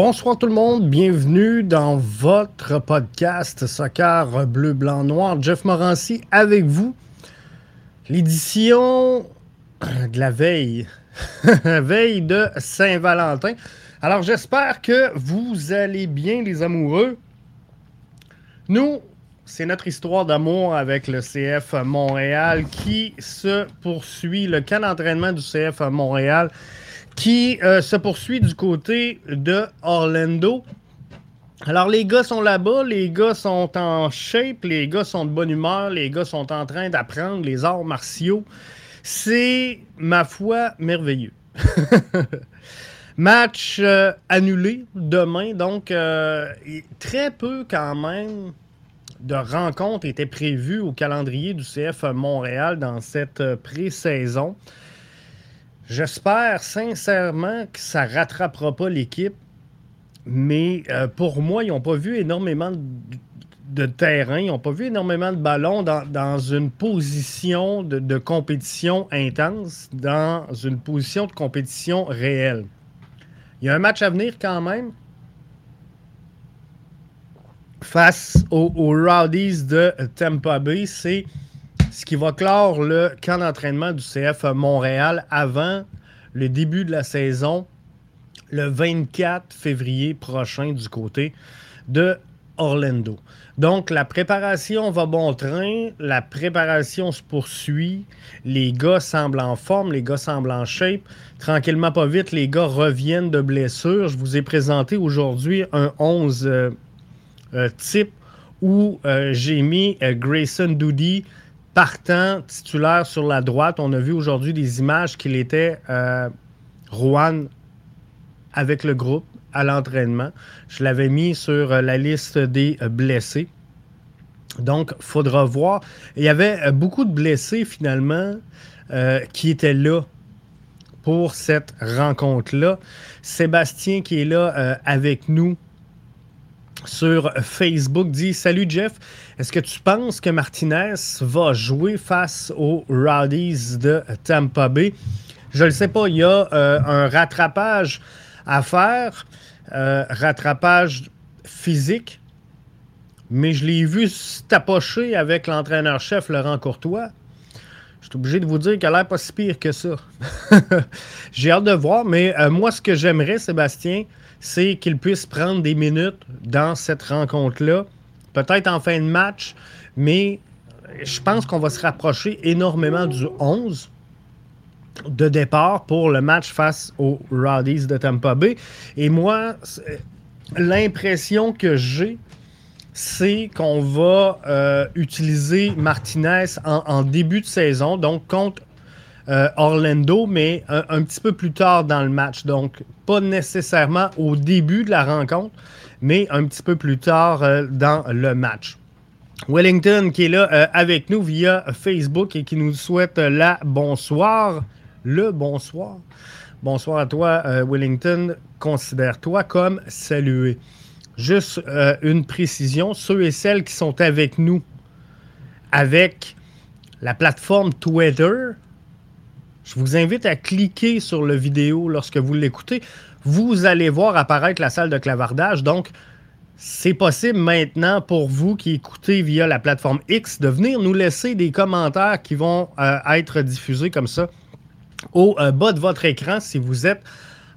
Bonsoir tout le monde, bienvenue dans votre podcast Soccer Bleu, Blanc, Noir. Jeff Morancy avec vous. L'édition de la veille, veille de Saint-Valentin. Alors j'espère que vous allez bien les amoureux. Nous, c'est notre histoire d'amour avec le CF Montréal qui se poursuit. Le camp d'entraînement du CF Montréal qui euh, se poursuit du côté de Orlando. Alors, les gars sont là-bas, les gars sont en shape, les gars sont de bonne humeur, les gars sont en train d'apprendre les arts martiaux. C'est, ma foi, merveilleux. Match euh, annulé demain, donc euh, très peu quand même de rencontres étaient prévues au calendrier du CF Montréal dans cette pré-saison. J'espère sincèrement que ça ne rattrapera pas l'équipe, mais euh, pour moi, ils n'ont pas vu énormément de, terrain, ils n'ont pas vu énormément de ballons dans, une position de, compétition intense, dans une position de compétition réelle. Il y a un match à venir quand même face aux, aux Rowdies de Tampa Bay. C'est ce qui va clore le camp d'entraînement du CF Montréal avant le début de la saison, le 24 février prochain du côté de Orlando. Donc, la préparation va bon train, la préparation se poursuit, les gars semblent en forme, les gars semblent en shape. Tranquillement, pas vite, les gars reviennent de blessures. Je vous ai présenté aujourd'hui un 11 euh, euh, type où euh, j'ai mis Grayson Doody, partant titulaire sur la droite. On a vu aujourd'hui des images qu'il était euh, avec le groupe à l'entraînement. Je l'avais mis sur euh, la liste des euh, blessés. Donc, il faudra voir. Il y avait beaucoup de blessés finalement qui étaient là pour cette rencontre-là. Sébastien qui est là avec nous sur Facebook dit Salut Jeff, est-ce que tu penses que Martinez va jouer face aux Rowdies de Tampa Bay? Je ne sais pas, il y a euh, un rattrapage à faire, euh, rattrapage physique, mais je l'ai vu tapocher avec l'entraîneur-chef Laurent Courtois. Je suis obligé de vous dire qu'elle a l'air pas si pire que ça. J'ai hâte de voir, mais euh, moi, ce que j'aimerais, Sébastien, c'est qu'il puisse prendre des minutes dans cette rencontre-là, peut-être en fin de match, mais je pense qu'on va se rapprocher énormément du 11 de départ pour le match face aux Rowdies de Tampa Bay. Et moi, l'impression que j'ai, c'est qu'on va euh, utiliser Martinez en, début de saison, donc contre euh, Orlando, mais un, petit peu plus tard dans le match. Donc, pas nécessairement au début de la rencontre, mais un petit peu plus tard euh, dans le match. Wellington qui est là euh, avec nous via Facebook et qui nous souhaite la bonsoir. Le bonsoir. Bonsoir à toi, Wellington. Considère-toi comme salué. Juste une précision, ceux et celles qui sont avec nous avec la plateforme Twitter, je vous invite à cliquer sur le vidéo lorsque vous l'écoutez. Vous allez voir apparaître la salle de clavardage. Donc, c'est possible maintenant pour vous qui écoutez via la plateforme X de venir nous laisser des commentaires qui vont euh, être diffusés comme ça au euh, bas de votre écran si vous êtes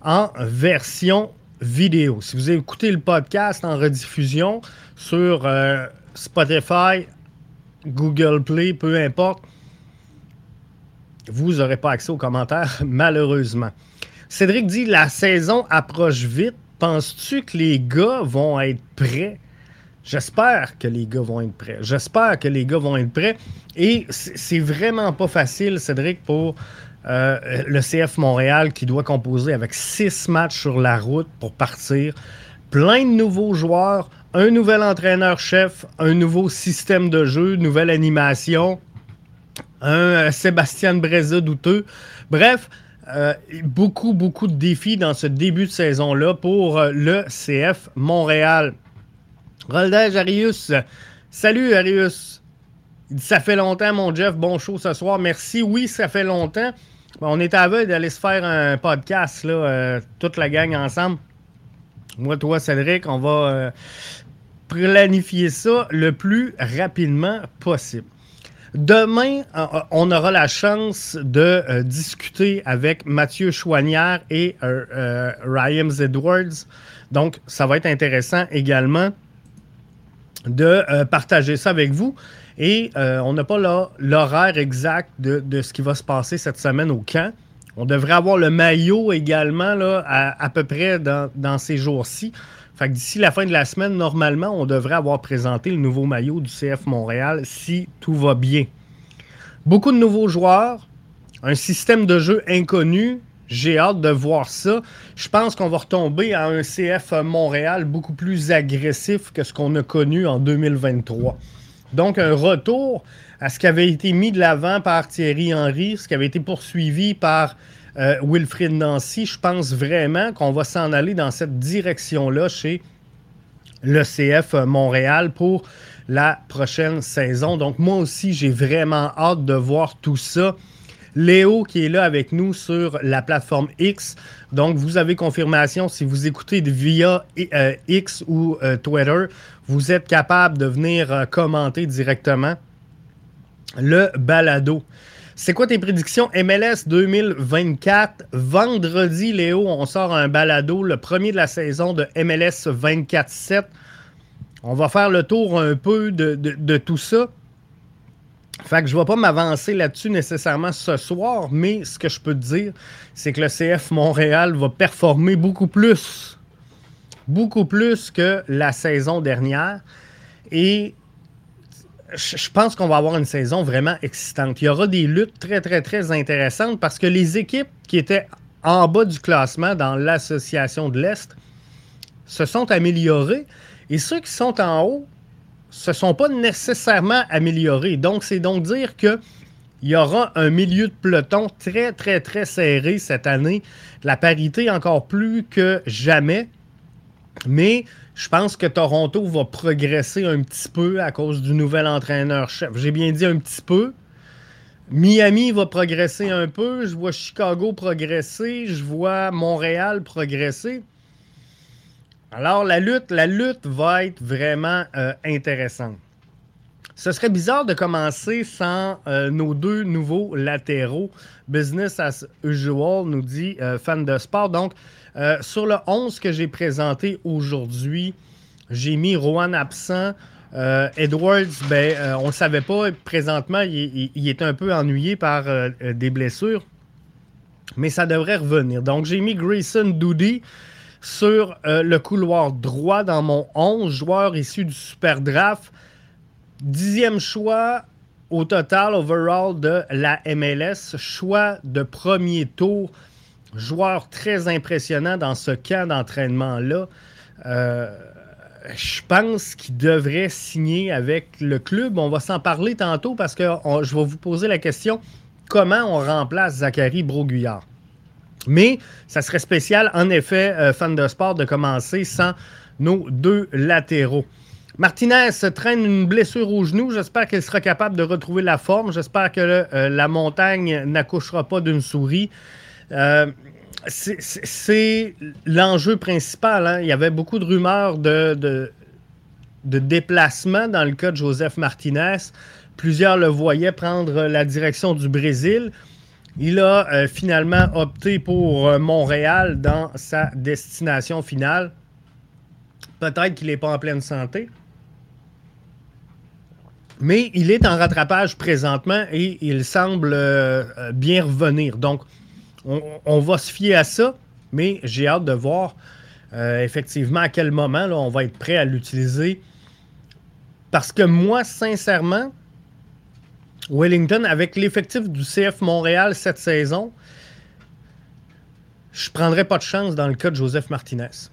en version vidéo. Si vous écoutez le podcast en rediffusion sur euh, Spotify, Google Play, peu importe, vous n'aurez pas accès aux commentaires, malheureusement. Cédric dit La saison approche vite. Penses-tu que les gars vont être prêts? J'espère que les gars vont être prêts. J'espère que les gars vont être prêts. Et c'est vraiment pas facile, Cédric, pour euh, le CF Montréal qui doit composer avec six matchs sur la route pour partir. Plein de nouveaux joueurs, un nouvel entraîneur-chef, un nouveau système de jeu, nouvelle animation un euh, Sébastien Breza douteux. Bref, euh, beaucoup, beaucoup de défis dans ce début de saison-là pour euh, le CF Montréal. Roldage Arius. Salut Arius. Ça fait longtemps, mon Jeff. Bon show ce soir. Merci. Oui, ça fait longtemps. On est à d'aller se faire un podcast, là, toute la gang ensemble. Moi, toi, Cédric, on va planifier ça le plus rapidement possible. Demain, on aura la chance de discuter avec Mathieu Chouanière et Ryan Edwards. Donc, ça va être intéressant également de partager ça avec vous. Et euh, on n'a pas l'horaire exact de, ce qui va se passer cette semaine au camp. On devrait avoir le maillot également à, peu près dans, ces jours-ci. D'ici la fin de la semaine, normalement, on devrait avoir présenté le nouveau maillot du CF Montréal si tout va bien. Beaucoup de nouveaux joueurs, un système de jeu inconnu. J'ai hâte de voir ça. Je pense qu'on va retomber à un CF Montréal beaucoup plus agressif que ce qu'on a connu en 2023. Donc, un retour à ce qui avait été mis de l'avant par Thierry Henry, ce qui avait été poursuivi par euh, Wilfrid Nancy. Je pense vraiment qu'on va s'en aller dans cette direction-là chez le CF Montréal pour la prochaine saison. Donc, moi aussi, j'ai vraiment hâte de voir tout ça. Léo qui est là avec nous sur la plateforme X. Donc, vous avez confirmation si vous écoutez via euh, X ou euh, Twitter vous êtes capable de venir euh, commenter directement le balado. C'est quoi tes prédictions? MLS 2024? Vendredi, Léo, on sort un balado, le premier de la saison de MLS 24-7. On va faire le tour un peu de, tout ça. Fait que je ne vais pas m'avancer là-dessus nécessairement ce soir, mais ce que je peux te dire, c'est que le CF Montréal va performer beaucoup plus beaucoup plus que la saison dernière. Et je pense qu'on va avoir une saison vraiment excitante. Il y aura des luttes très, très, très intéressantes parce que les équipes qui étaient en bas du classement dans l'association de l'Est se sont améliorées et ceux qui sont en haut se sont pas nécessairement améliorés. Donc, c'est donc dire que il y aura un milieu de peloton très, très, très serré cette année. La parité encore plus que jamais. Mais je pense que Toronto va progresser un petit peu à cause du nouvel entraîneur-chef. J'ai bien dit un petit peu. Miami va progresser un peu. Je vois Chicago progresser. Je vois Montréal progresser. Alors, la lutte, la lutte va être vraiment euh, intéressante. Ce serait bizarre de commencer sans euh, nos deux nouveaux latéraux. Business as usual, nous dit euh, fan de sport. Donc, euh, sur le 11 que j'ai présenté aujourd'hui, j'ai mis Rowan absent. Euh, Edwards, ben, euh, on ne savait pas. Présentement, il, est un peu ennuyé par des blessures. Mais ça devrait revenir. Donc, j'ai mis Grayson Doody sur le couloir droit dans mon 11, joueur issu du Super Draft. Dixième choix au total, overall de la MLS. Choix de premier tour joueur très impressionnant dans ce camp d'entraînement-là. Euh, je pense qu'il devrait signer avec le club. On va s'en parler tantôt parce que je vais vous poser la question comment on remplace Zachary Broguillard? Mais ça serait spécial, en effet, euh, fan de sport, de commencer sans nos deux latéraux. Martinez traîne une blessure au genou. J'espère qu'il sera capable de retrouver la forme. J'espère que euh, la montagne n'accouchera pas d'une souris. Euh, c'est l'enjeu principal. Hein. Il y avait beaucoup de rumeurs de, déplacement dans le cas de Joseph Martinez. Plusieurs le voyaient prendre la direction du Brésil. Il a euh, finalement opté pour euh, Montréal dans sa destination finale. Peut-être qu'il n'est pas en pleine santé. Mais il est en rattrapage présentement et il semble bien revenir. Donc, on, va se fier à ça, mais j'ai hâte de voir euh, effectivement à quel moment on va être prêt à l'utiliser. Parce que moi, sincèrement, Wellington, avec l'effectif du CF Montréal cette saison, je ne prendrais pas de chance dans le cas de Joseph Martinez.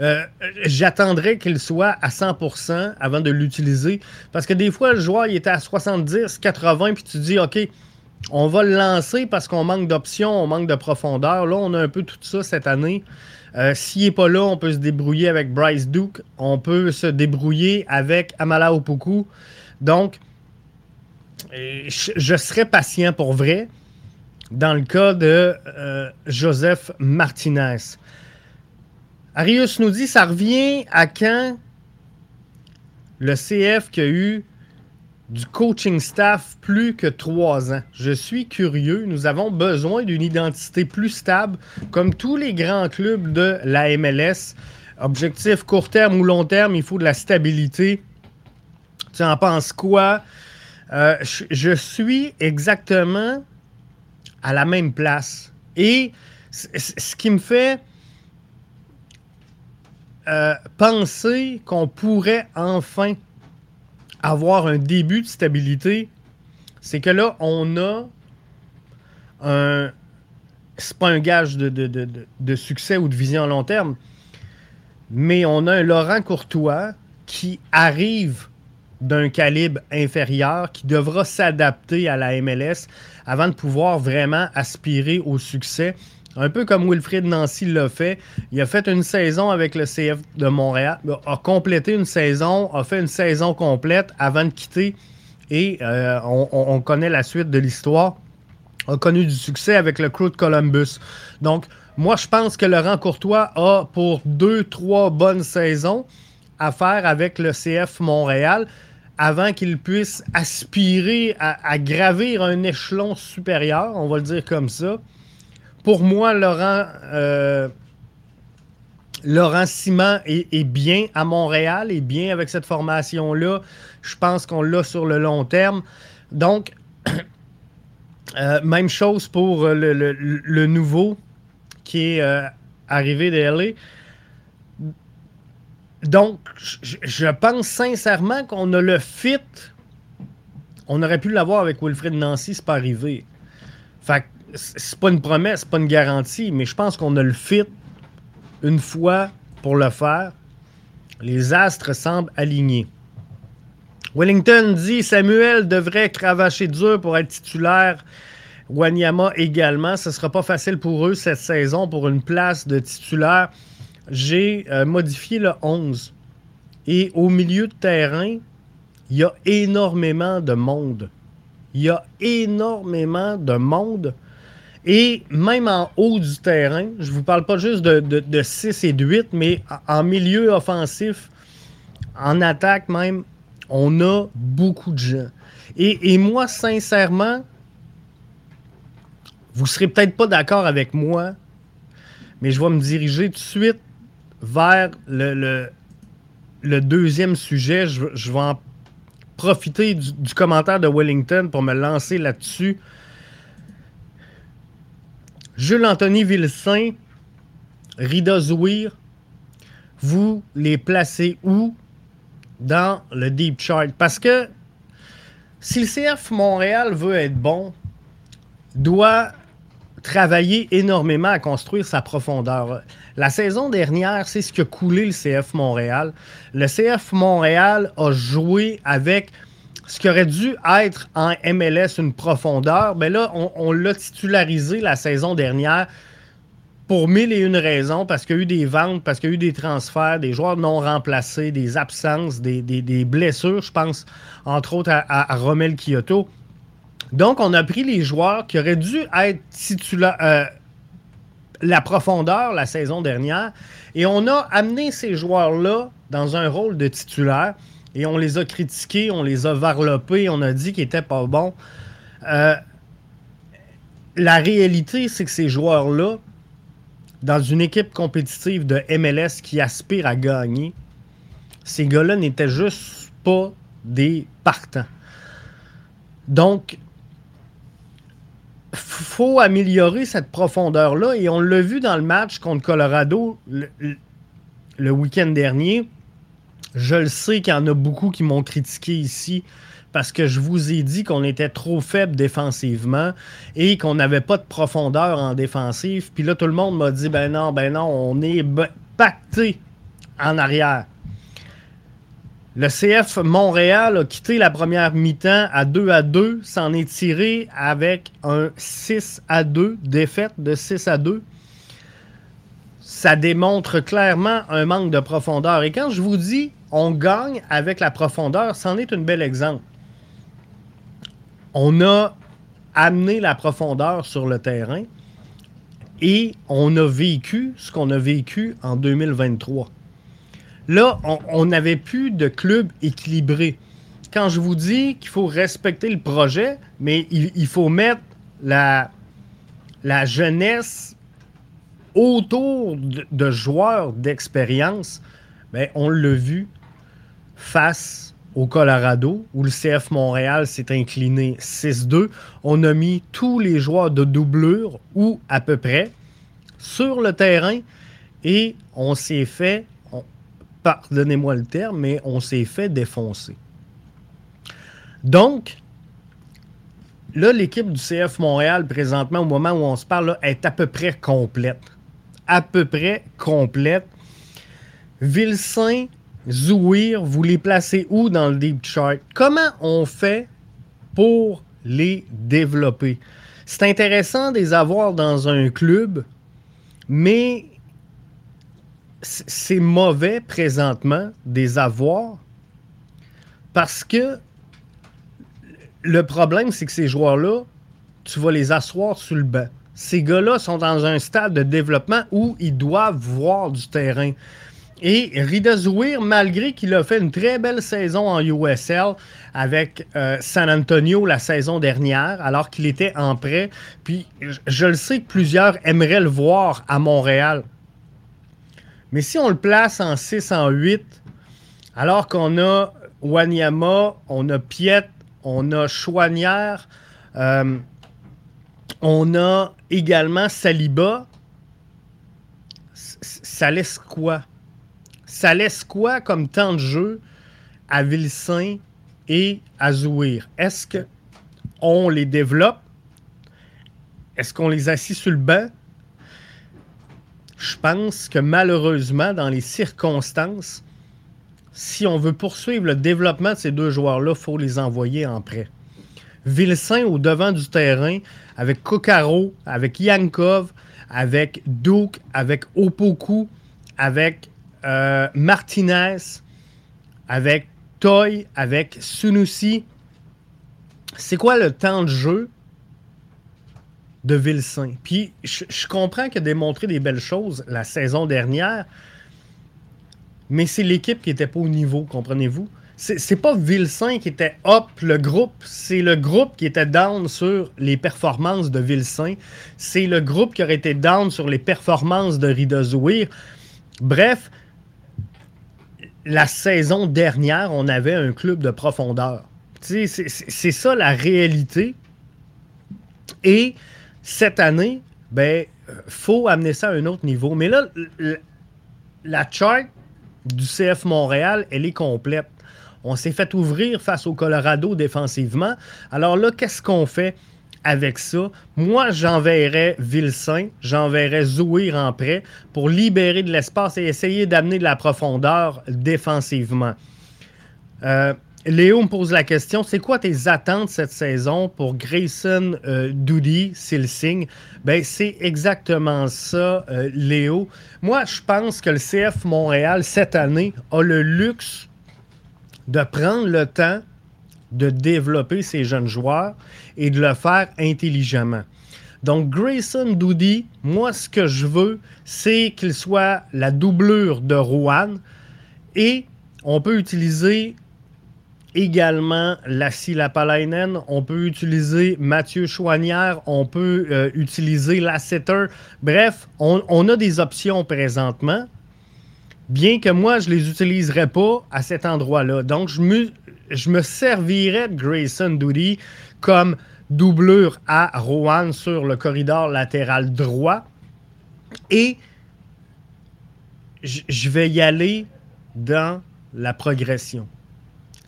Euh, j'attendrais qu'il soit à 100% avant de l'utiliser. Parce que des fois, le joueur il était à 70, 80, puis tu dis, OK, on va le lancer parce qu'on manque d'options, on manque de profondeur. Là, on a un peu tout ça cette année. Euh, s'il n'est pas là, on peut se débrouiller avec Bryce Duke. On peut se débrouiller avec Amala Opoku. Donc, euh, je, serais patient pour vrai dans le cas de euh, Joseph Martinez. Arius nous dit ça revient à quand le CF qui a eu du coaching staff plus que trois ans. Je suis curieux. Nous avons besoin d'une identité plus stable, comme tous les grands clubs de la MLS. Objectif court terme ou long terme, il faut de la stabilité. Tu en penses quoi? Euh, je suis exactement à la même place. Et ce qui me fait euh, penser qu'on pourrait enfin avoir un début de stabilité, c'est que là, on a un. C'est pas un gage de, de, succès ou de vision à long terme, mais on a un Laurent Courtois qui arrive d'un calibre inférieur, qui devra s'adapter à la MLS avant de pouvoir vraiment aspirer au succès. Un peu comme Wilfried Nancy l'a fait. Il a fait une saison avec le CF de Montréal, a complété une saison, a fait une saison complète avant de quitter. Et euh, on, connaît la suite de l'histoire. A connu du succès avec le crew de Columbus. Donc, moi, je pense que Laurent Courtois a pour deux, trois bonnes saisons à faire avec le CF Montréal avant qu'il puisse aspirer à, gravir un échelon supérieur, on va le dire comme ça. Pour moi, Laurent, euh, Laurent Simon est, bien à Montréal, est bien avec cette formation-là. Je pense qu'on l'a sur le long terme. Donc, euh, même chose pour le, nouveau qui est euh, arrivé de. Donc, je pense sincèrement qu'on a le fit. On aurait pu l'avoir avec Wilfred Nancy, c'est pas arrivé. Fait c'est pas une promesse, c'est pas une garantie, mais je pense qu'on a le fit une fois pour le faire. Les astres semblent alignés. Wellington dit Samuel devrait cravacher dur pour être titulaire. Wanyama également. Ce ne sera pas facile pour eux cette saison pour une place de titulaire j'ai euh, modifié le 11. Et au milieu de terrain, il y a énormément de monde. Il y a énormément de monde. Et même en haut du terrain, je ne vous parle pas juste de, 6 et de 8, mais en milieu offensif, en attaque même, on a beaucoup de gens. Et, et moi, sincèrement, vous ne serez peut-être pas d'accord avec moi, mais je vais me diriger tout de suite vers le, le, deuxième sujet. Je, vais en profiter du, commentaire de Wellington pour me lancer là-dessus. Jules-Anthony Vilsain, Rida Zouir, vous les placez où dans le deep chart? Parce que si le CF Montréal veut être bon, doit travailler énormément à construire sa profondeur. La saison dernière, c'est ce qui a coulé le CF Montréal. Le CF Montréal a joué avec ce qui aurait dû être en MLS une profondeur. Mais là, on, l'a titularisé la saison dernière pour mille et une raisons, parce qu'il y a eu des ventes, parce qu'il y a eu des transferts, des joueurs non remplacés, des absences, des, blessures, je pense, entre autres à, Romel Kyoto. Donc, on a pris les joueurs qui auraient dû être titulaires. Euh, la profondeur la saison dernière. Et on a amené ces joueurs-là dans un rôle de titulaire et on les a critiqués, on les a varlopés, on a dit qu'ils n'étaient pas bons. Euh, la réalité, c'est que ces joueurs-là, dans une équipe compétitive de MLS qui aspire à gagner, ces gars-là n'étaient juste pas des partants. Donc, faut améliorer cette profondeur-là. Et on l'a vu dans le match contre Colorado le, week-end dernier. Je le sais qu'il y en a beaucoup qui m'ont critiqué ici parce que je vous ai dit qu'on était trop faible défensivement et qu'on n'avait pas de profondeur en défensive. Puis là, tout le monde m'a dit ben non, ben non, on est pacté en arrière. Le CF Montréal a quitté la première mi-temps à 2 à 2, s'en est tiré avec un 6 à 2, défaite de 6 à 2. Ça démontre clairement un manque de profondeur. Et quand je vous dis on gagne avec la profondeur, c'en est un bel exemple. On a amené la profondeur sur le terrain Et on a vécu ce qu'on a vécu en 2023. Là, on n'avait plus de club équilibré. Quand je vous dis qu'il faut respecter le projet, mais il, faut mettre la, la jeunesse autour de, joueurs d'expérience, ben, on l'a vu face au Colorado, où le CF Montréal s'est incliné 6-2. On a mis tous les joueurs de doublure, ou à peu près, sur le terrain, et on s'est fait, pardonnez-moi le terme, mais on s'est fait défoncer. Donc, là, l'équipe du CF Montréal, présentement, au moment où on se parle, est à peu près complète. À peu près complète. Vilsain, Zouir, vous les placez où dans le deep chart? Comment on fait pour les développer? C'est intéressant de les avoir dans un club, mais c'est mauvais présentement des avoir parce que le problème, c'est que ces joueurs-là, tu vas les asseoir sur le banc. Ces gars-là sont dans un stade de développement où ils doivent voir du terrain. Et Rida Zouir, malgré qu'il a fait une très belle saison en USL avec euh, San Antonio la saison dernière, alors qu'il était en prêt, puis je, le sais que plusieurs aimeraient le voir à Montréal. Mais si on le place en 6, en 8, alors qu'on a Wanyama, on a Piet, on a Chouanière, euh, on a également Saliba, ça laisse quoi? ça laisse quoi comme temps de jeu à Vilsain et à Zouir? Est-ce qu'on les développe? Est-ce qu'on les assit sur le banc? Je pense que malheureusement, dans les circonstances, si on veut poursuivre le développement de ces deux joueurs-là, il faut les envoyer en prêt. Vilsain au devant du terrain, avec Kokaro, avec Yankov, avec Duke, avec Opoku, avec euh, Martinez, avec Toy, avec Sunusi. C'est quoi le temps de jeu de Vilsain? Puis je, comprends qu'il a démontré des belles choses la saison dernière, mais c'est l'équipe qui n'était pas au niveau, comprenez-vous? C'est pas Vilsain qui était up le groupe, c'est le groupe qui était down sur les performances de Vilsain. C'est le groupe qui aurait été down sur les performances de Ridazouir. Bref, la saison dernière, on avait un club de profondeur. C'est ça la réalité. Et cette année, ben, faut amener ça à un autre niveau. Mais là, la chart du CF Montréal, elle est complète. On s'est fait ouvrir face au Colorado défensivement. Alors là, qu'est-ce qu'on fait? avec ça? Moi, j'enverrais Vilsain, j'enverrais Zouir en prêt pour libérer de l'espace et essayer d'amener de la profondeur défensivement. Euh, Léo me pose la question c'est quoi tes attentes cette saison pour Grayson euh, Doody s'il signe ben, C'est exactement ça, euh, Léo. Moi, je pense que le CF Montréal, cette année, a le luxe de prendre le temps de développer ses jeunes joueurs et de le faire intelligemment. Donc, Grayson Doody, moi, ce que je veux, c'est qu'il soit la doublure de Rouen et on peut utiliser également Lassie Lapalainen, on peut utiliser Mathieu Chouanière, on peut euh, utiliser Lasseter. Bref, on, a des options présentement, bien que moi, je ne les utiliserai pas à cet endroit-là. Donc, je me, je me servirais de Grayson Doody comme doublure à Rowan sur le corridor latéral droit. Et je vais y aller dans la progression.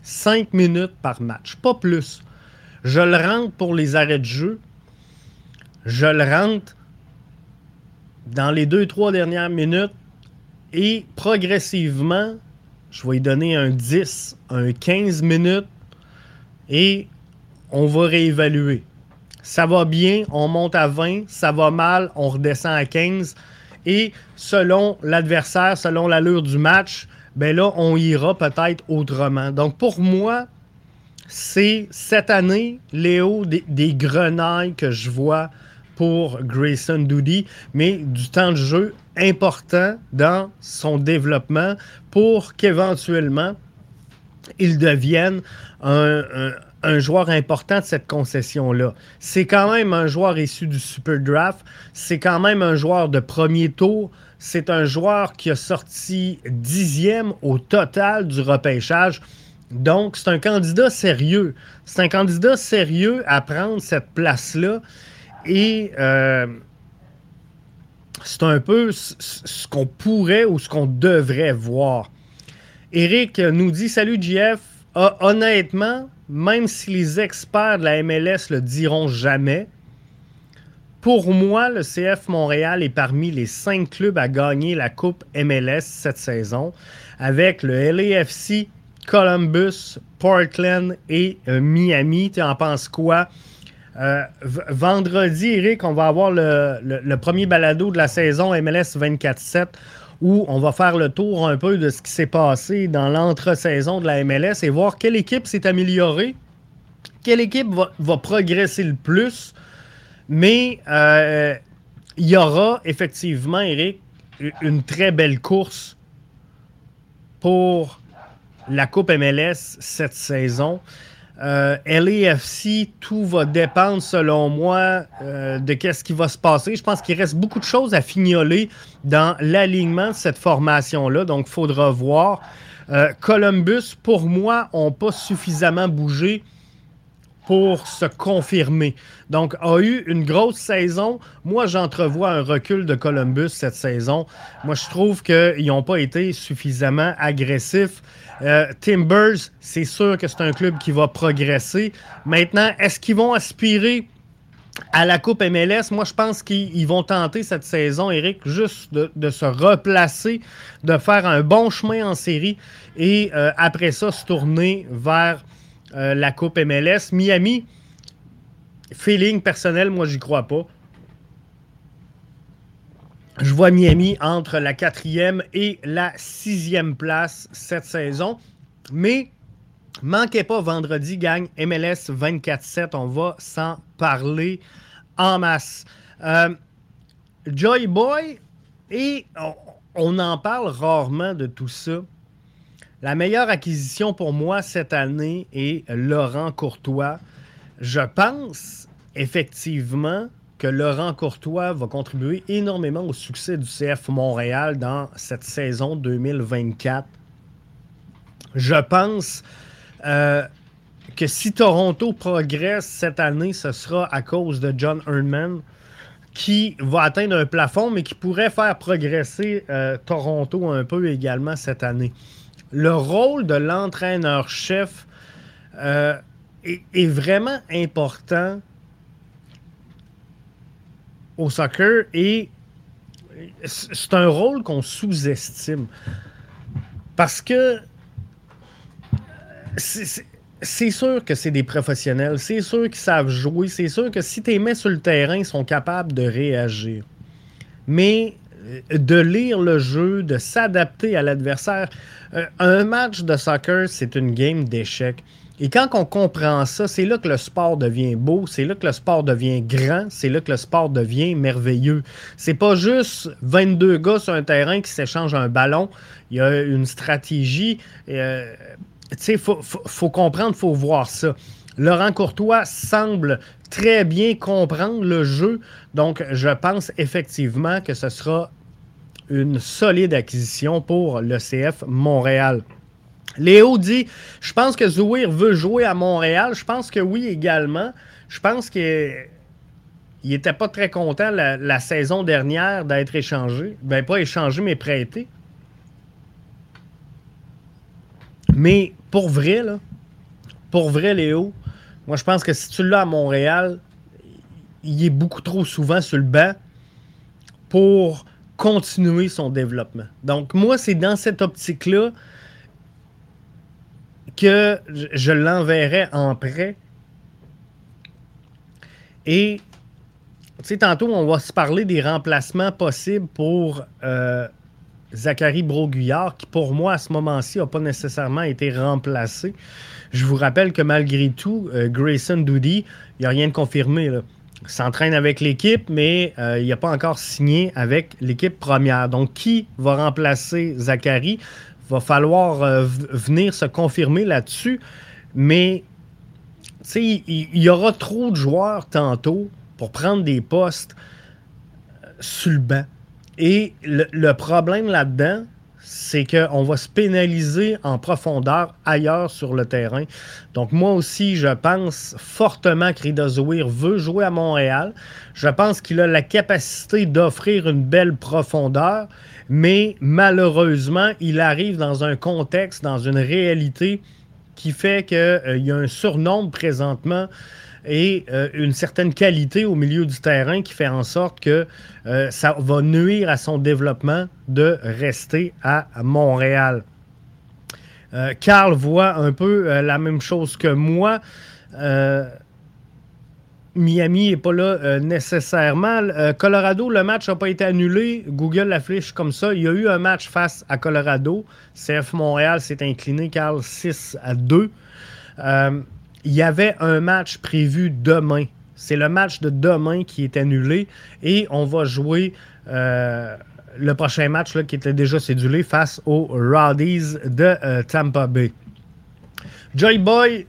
Cinq minutes par match, pas plus. Je le rentre pour les arrêts de jeu. Je le rentre dans les deux, trois dernières minutes. Et progressivement, je vais donner un 10, un 15 minutes et on va réévaluer. Ça va bien, on monte à 20, ça va mal, on redescend à 15. Et selon l'adversaire, selon l'allure du match, ben là, on ira peut-être autrement. Donc pour moi, c'est cette année, Léo, des, grenailles que je vois pour Grayson Doody, mais du temps de jeu important dans son développement pour qu'éventuellement il devienne un, un, joueur important de cette concession-là. C'est quand même un joueur issu du Super Draft, c'est quand même un joueur de premier tour, c'est un joueur qui a sorti dixième au total du repêchage. Donc, c'est un candidat sérieux. C'est un candidat sérieux à prendre cette place-là. Et euh, c'est un peu ce qu'on pourrait ou ce qu'on devrait voir. Eric nous dit Salut JF. Ah, honnêtement, même si les experts de la MLS le diront jamais, pour moi, le CF Montréal est parmi les cinq clubs à gagner la Coupe MLS cette saison, avec le LAFC, Columbus, Portland et euh, Miami. Tu en penses quoi? Euh, vendredi, Eric, on va avoir le, premier balado de la saison MLS 24-7 où on va faire le tour un peu de ce qui s'est passé dans l'entre-saison de la MLS et voir quelle équipe s'est améliorée, quelle équipe va, progresser le plus. Mais euh, il y aura effectivement, Eric, une très belle course pour la Coupe MLS cette saison. Euh, LAFC, tout va dépendre, selon moi, euh, de qu'est-ce qui va se passer. Je pense qu'il reste beaucoup de choses à fignoler dans l'alignement de cette formation-là, donc il faudra voir. Euh, Columbus, pour moi, n'ont pas suffisamment bougé pour se confirmer. Donc, a eu une grosse saison. Moi, j'entrevois un recul de Columbus cette saison. Moi, je trouve qu'ils n'ont pas été suffisamment agressifs. Euh, Timbers, c'est sûr que c'est un club qui va progresser. Maintenant, est-ce qu'ils vont aspirer à la Coupe MLS? Moi, je pense qu'ils vont tenter cette saison, Eric, juste de, se replacer, de faire un bon chemin en série et euh, après ça, se tourner vers euh, la Coupe MLS. Miami, feeling personnel, moi, j'y crois pas. Je vois Miami entre la quatrième et la sixième place cette saison. Mais manquez pas vendredi, gang MLS 24-7. On va s'en parler en masse. Euh, Joy Boy, et on, en parle rarement de tout ça. La meilleure acquisition pour moi cette année est Laurent Courtois. Je pense effectivement que Laurent Courtois va contribuer énormément au succès du CF Montréal dans cette saison 2024. Je pense euh, que si Toronto progresse cette année, ce sera à cause de John Erdman qui va atteindre un plafond, mais qui pourrait faire progresser euh, Toronto un peu également cette année. Le rôle de l'entraîneur-chef euh, est, vraiment important au soccer et c'est un rôle qu'on sous-estime. Parce que c'est sûr que c'est des professionnels, c'est sûr qu'ils savent jouer, c'est sûr que si tu les mets sur le terrain, ils sont capables de réagir. Mais euh, de lire le jeu, de s'adapter à l'adversaire, euh, un match de soccer, c'est une game d'échecs. Et quand on comprend ça, c'est là que le sport devient beau, c'est là que le sport devient grand, c'est là que le sport devient merveilleux. C'est pas juste 22 gars sur un terrain qui s'échangent un ballon. Il y a une stratégie. Euh, tu sais, il faut, faut, comprendre, faut voir ça. Laurent Courtois semble très bien comprendre le jeu. Donc, je pense effectivement que ce sera une solide acquisition pour le CF Montréal. Léo dit Je pense que Zouir veut jouer à Montréal. Je pense que oui également. Je pense qu'il n'était pas très content la, saison dernière d'être échangé. Ben, pas échangé, mais prêté. Mais pour vrai, pour vrai, Léo, moi je pense que si tu l'as à Montréal, il est beaucoup trop souvent sur le banc pour continuer son développement. Donc, moi, c'est dans cette optique-là que je l'enverrai en prêt. Et, tu sais, tantôt, on va se parler des remplacements possibles pour euh, Zachary Broguillard, qui pour moi, à ce moment-ci, n'a pas nécessairement été remplacé. Je vous rappelle que malgré tout, euh, Grayson Doody, il n'y a rien de confirmé. s'entraîne avec l'équipe, mais euh, il n'a pas encore signé avec l'équipe première. Donc, qui va remplacer Zachary? Va falloir euh, venir se confirmer là-dessus. Mais, il, y, aura trop de joueurs tantôt pour prendre des postes euh, sur le banc. Et le problème là-dedans, c'est qu'on va se pénaliser en profondeur ailleurs sur le terrain. Donc moi aussi, je pense fortement que Ridazoir veut jouer à Montréal. Je pense qu'il a la capacité d'offrir une belle profondeur, mais malheureusement, il arrive dans un contexte, dans une réalité qui fait qu'il euh, y a un surnombre présentement et euh, une certaine qualité au milieu du terrain qui fait en sorte que euh, ça va nuire à son développement de rester à Montréal. Carl voit un peu la même chose que moi. Miami n'est pas là nécessairement. Colorado, le match n'a pas été annulé. Google l'affiche comme ça. Il y a eu un match face à Colorado. CF Montréal s'est incliné, Carl, 6 à 2 il y avait un match prévu demain. C'est le match de demain qui est annulé et on va jouer euh, le prochain match qui était déjà cédulé face aux Rowdies de euh, Tampa Bay. Joy Boy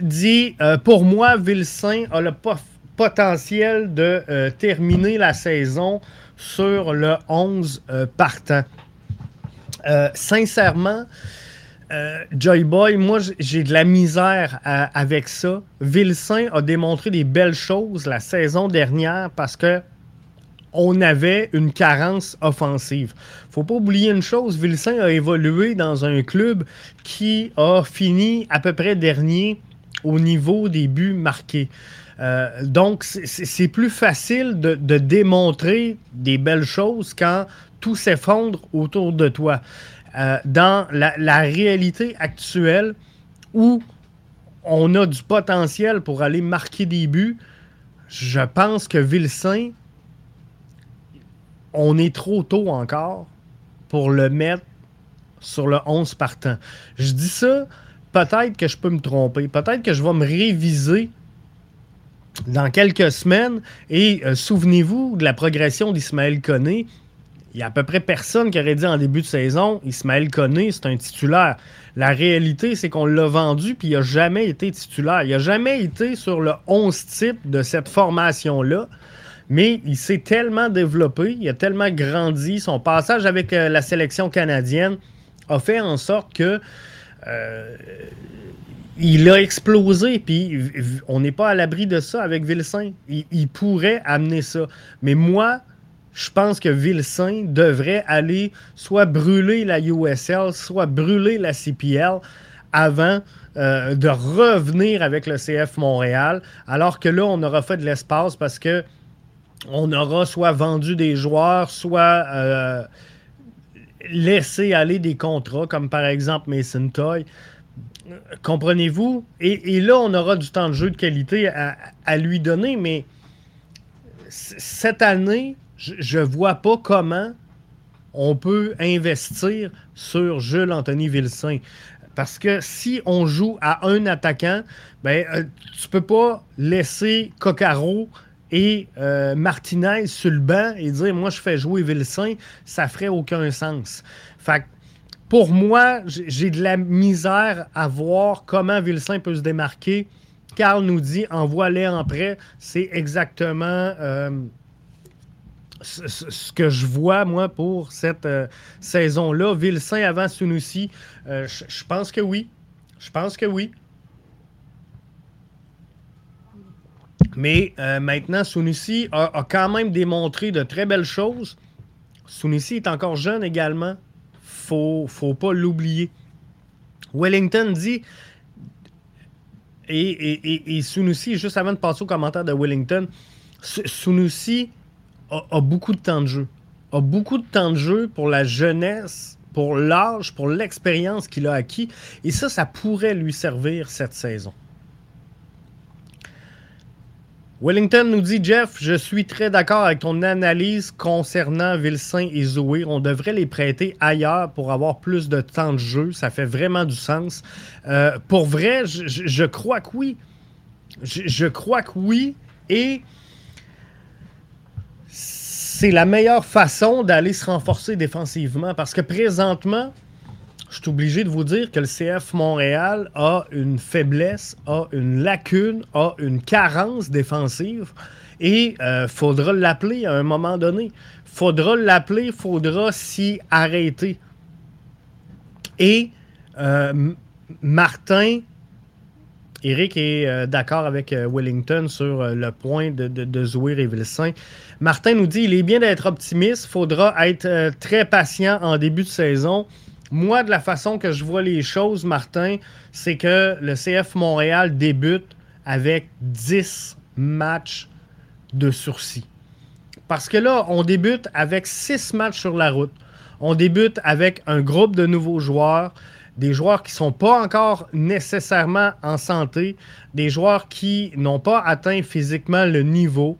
dit euh, Pour moi, Vilsain a le potentiel de terminer la saison sur le 11 partant. sincèrement, euh, Joy Boy, moi, j'ai de la misère avec ça. Vilsain a démontré des belles choses la saison dernière parce que on avait une carence offensive. Faut pas oublier une chose, Vilsain a évolué dans un club qui a fini à peu près dernier au niveau des buts marqués. Euh, donc, c'est plus facile de, démontrer des belles choses quand tout s'effondre autour de toi. Euh, dans la, réalité actuelle où on a du potentiel pour aller marquer des buts, je pense que Vilsain, on est trop tôt encore pour le mettre sur le 11 partant. Je dis ça, peut-être que je peux me tromper, peut-être que je vais me réviser dans quelques semaines et euh, souvenez-vous de la progression d'Ismaël Koné il y a à peu près personne qui aurait dit en début de saison Ismaël Koné, c'est un titulaire. La réalité, c'est qu'on l'a vendu puis il n'a jamais été titulaire. Il n'a jamais été sur le 11 type de cette formation-là. Mais il s'est tellement développé, il a tellement grandi. Son passage avec euh, la sélection canadienne a fait en sorte que euh, il a explosé, puis on n'est pas à l'abri de ça avec Vilsain. il, pourrait amener ça. Mais moi, je pense que Vilsain devrait aller soit brûler la USL, soit brûler la CPL avant euh, de revenir avec le CF Montréal, alors que là, on aura fait de l'espace parce que on aura soit vendu des joueurs, soit euh, laissé aller des contrats, comme par exemple Mason Toy. Comprenez-vous? Et, là, on aura du temps de jeu de qualité à lui donner, mais cette année, je ne vois pas comment on peut investir sur Jules Anthony Vilsain. Parce que si on joue à un attaquant, ben, euh, tu peux pas laisser Coccaro et euh, Martinez sur le banc et dire moi je fais jouer Vilsain, ça ferait aucun sens. Fait pour moi, j'ai de la misère à voir comment Vilsain peut se démarquer. Carl nous dit envoie-les en prêt. C'est exactement. Euh, ce que je vois, moi, pour cette euh, saison-là. Vilsain avant Sunusi, je pense que oui. Je pense que oui. Mais euh, maintenant, Sunusi a, quand même démontré de très belles choses. Sunusi est encore jeune également. Faut, faut pas l'oublier. Wellington dit, et, et, Sunusi, juste avant de passer au commentaire de Wellington, Sunusi a, beaucoup de temps de jeu. A beaucoup de temps de jeu pour la jeunesse, pour l'âge, pour l'expérience qu'il a acquis. Et ça, ça pourrait lui servir cette saison. Wellington nous dit Jeff, je suis très d'accord avec ton analyse concernant Vilsain et Zoé. On devrait les prêter ailleurs pour avoir plus de temps de jeu. Ça fait vraiment du sens. Euh, pour vrai, je, crois que oui. Je crois que oui. Et c'est la meilleure façon d'aller se renforcer défensivement parce que présentement, je suis obligé de vous dire que le CF Montréal a une faiblesse, a une lacune, a une carence défensive et euh, faudra l'appeler à un moment donné. Faudra l'appeler, faudra s'y arrêter. Et euh, Martin, Eric est euh, d'accord avec Wellington sur le point de, de, de Zouir et Vilsain. Martin nous dit il est bien d'être optimiste, faudra être très patient en début de saison moi, de la façon que je vois les choses, Martin, c'est que le CF Montréal débute avec 10 matchs de sursis. Parce que là, on débute avec 6 matchs sur la route. On débute avec un groupe de nouveaux joueurs, des joueurs qui ne sont pas encore nécessairement en santé, des joueurs qui n'ont pas atteint physiquement le niveau,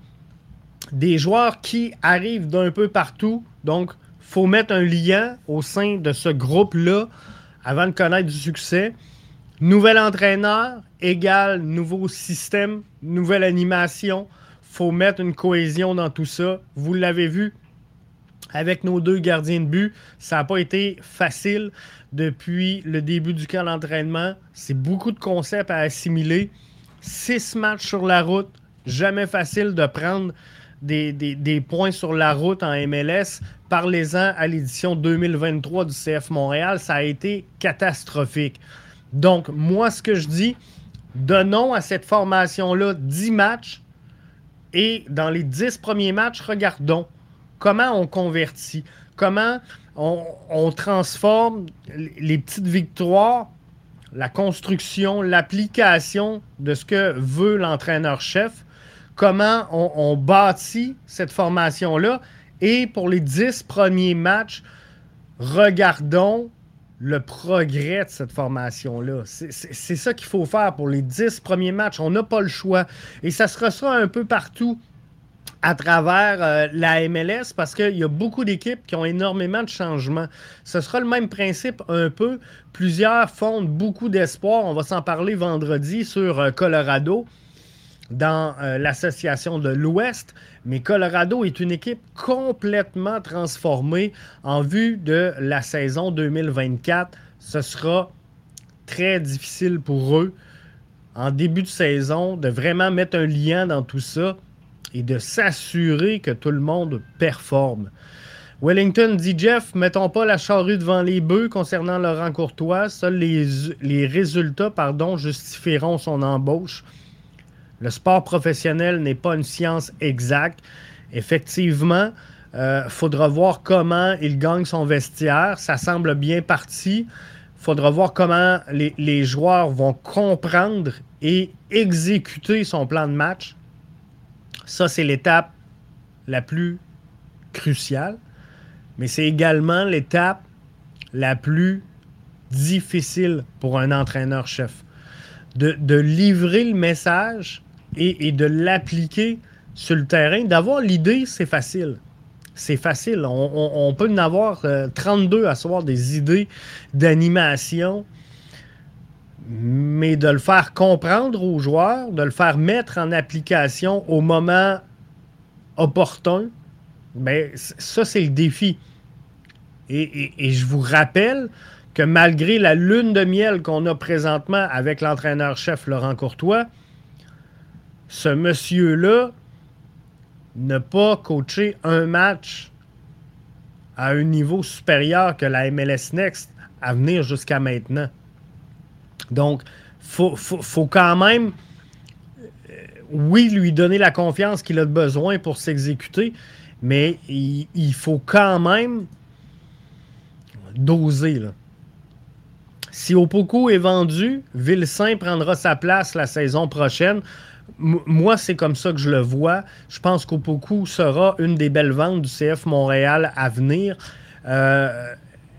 des joueurs qui arrivent d'un peu partout. Donc, faut mettre un lien au sein de ce groupe-là avant de connaître du succès. Nouvel entraîneur égale nouveau système, nouvelle animation. faut mettre une cohésion dans tout ça. Vous l'avez vu avec nos deux gardiens de but. Ça n'a pas été facile depuis le début du camp d'entraînement. C'est beaucoup de concepts à assimiler. Six matchs sur la route. Jamais facile de prendre des, des points sur la route en MLS parlez-en à l'édition 2023 du CF Montréal. Ça a été catastrophique. Donc, moi, ce que je dis, donnons à cette formation-là 10 matchs et dans les 10 premiers matchs, regardons comment on convertit, comment on, transforme les petites victoires, la construction, l'application de ce que veut l'entraîneur-chef, comment on, bâtit cette formation-là et pour les dix premiers matchs, regardons le progrès de cette formation-là. C'est ça qu'il faut faire pour les dix premiers matchs. On n'a pas le choix. Et ça se ressent un peu partout à travers euh, la MLS parce qu'il y a beaucoup d'équipes qui ont énormément de changements. Ce sera le même principe un peu. Plusieurs fondent beaucoup d'espoir. On va s'en parler vendredi sur euh, Colorado dans euh, l'association de l'Ouest, mais Colorado est une équipe complètement transformée en vue de la saison 2024. Ce sera très difficile pour eux en début de saison de vraiment mettre un lien dans tout ça et de s'assurer que tout le monde performe. Wellington dit Jeff, mettons pas la charrue devant les bœufs concernant Laurent Courtois. Seuls les, les résultats pardon, justifieront son embauche. Le sport professionnel n'est pas une science exacte. Effectivement, il euh, faudra voir comment il gagne son vestiaire. Ça semble bien parti. Il faudra voir comment les, joueurs vont comprendre et exécuter son plan de match. Ça, c'est l'étape la plus cruciale, mais c'est également l'étape la plus difficile pour un entraîneur-chef. De, livrer le message et, de l'appliquer sur le terrain. D'avoir l'idée, c'est facile. C'est facile. On, peut en avoir 32 euh, à savoir des idées d'animation, mais de le faire comprendre aux joueurs, de le faire mettre en application au moment opportun, ben, ça, c'est le défi. Et, et, je vous rappelle que malgré la lune de miel qu'on a présentement avec l'entraîneur-chef Laurent Courtois, ce monsieur-là n'a pas coaché un match à un niveau supérieur que la MLS Next à venir jusqu'à maintenant. Donc, il faut, quand même, euh, oui, lui donner la confiance qu'il a besoin pour s'exécuter, mais il, faut quand même doser. Si Opoku est vendu, Vilsain prendra sa place la saison prochaine moi, c'est comme ça que je le vois. Je pense qu'Opoku sera une des belles ventes du CF Montréal à venir. Euh,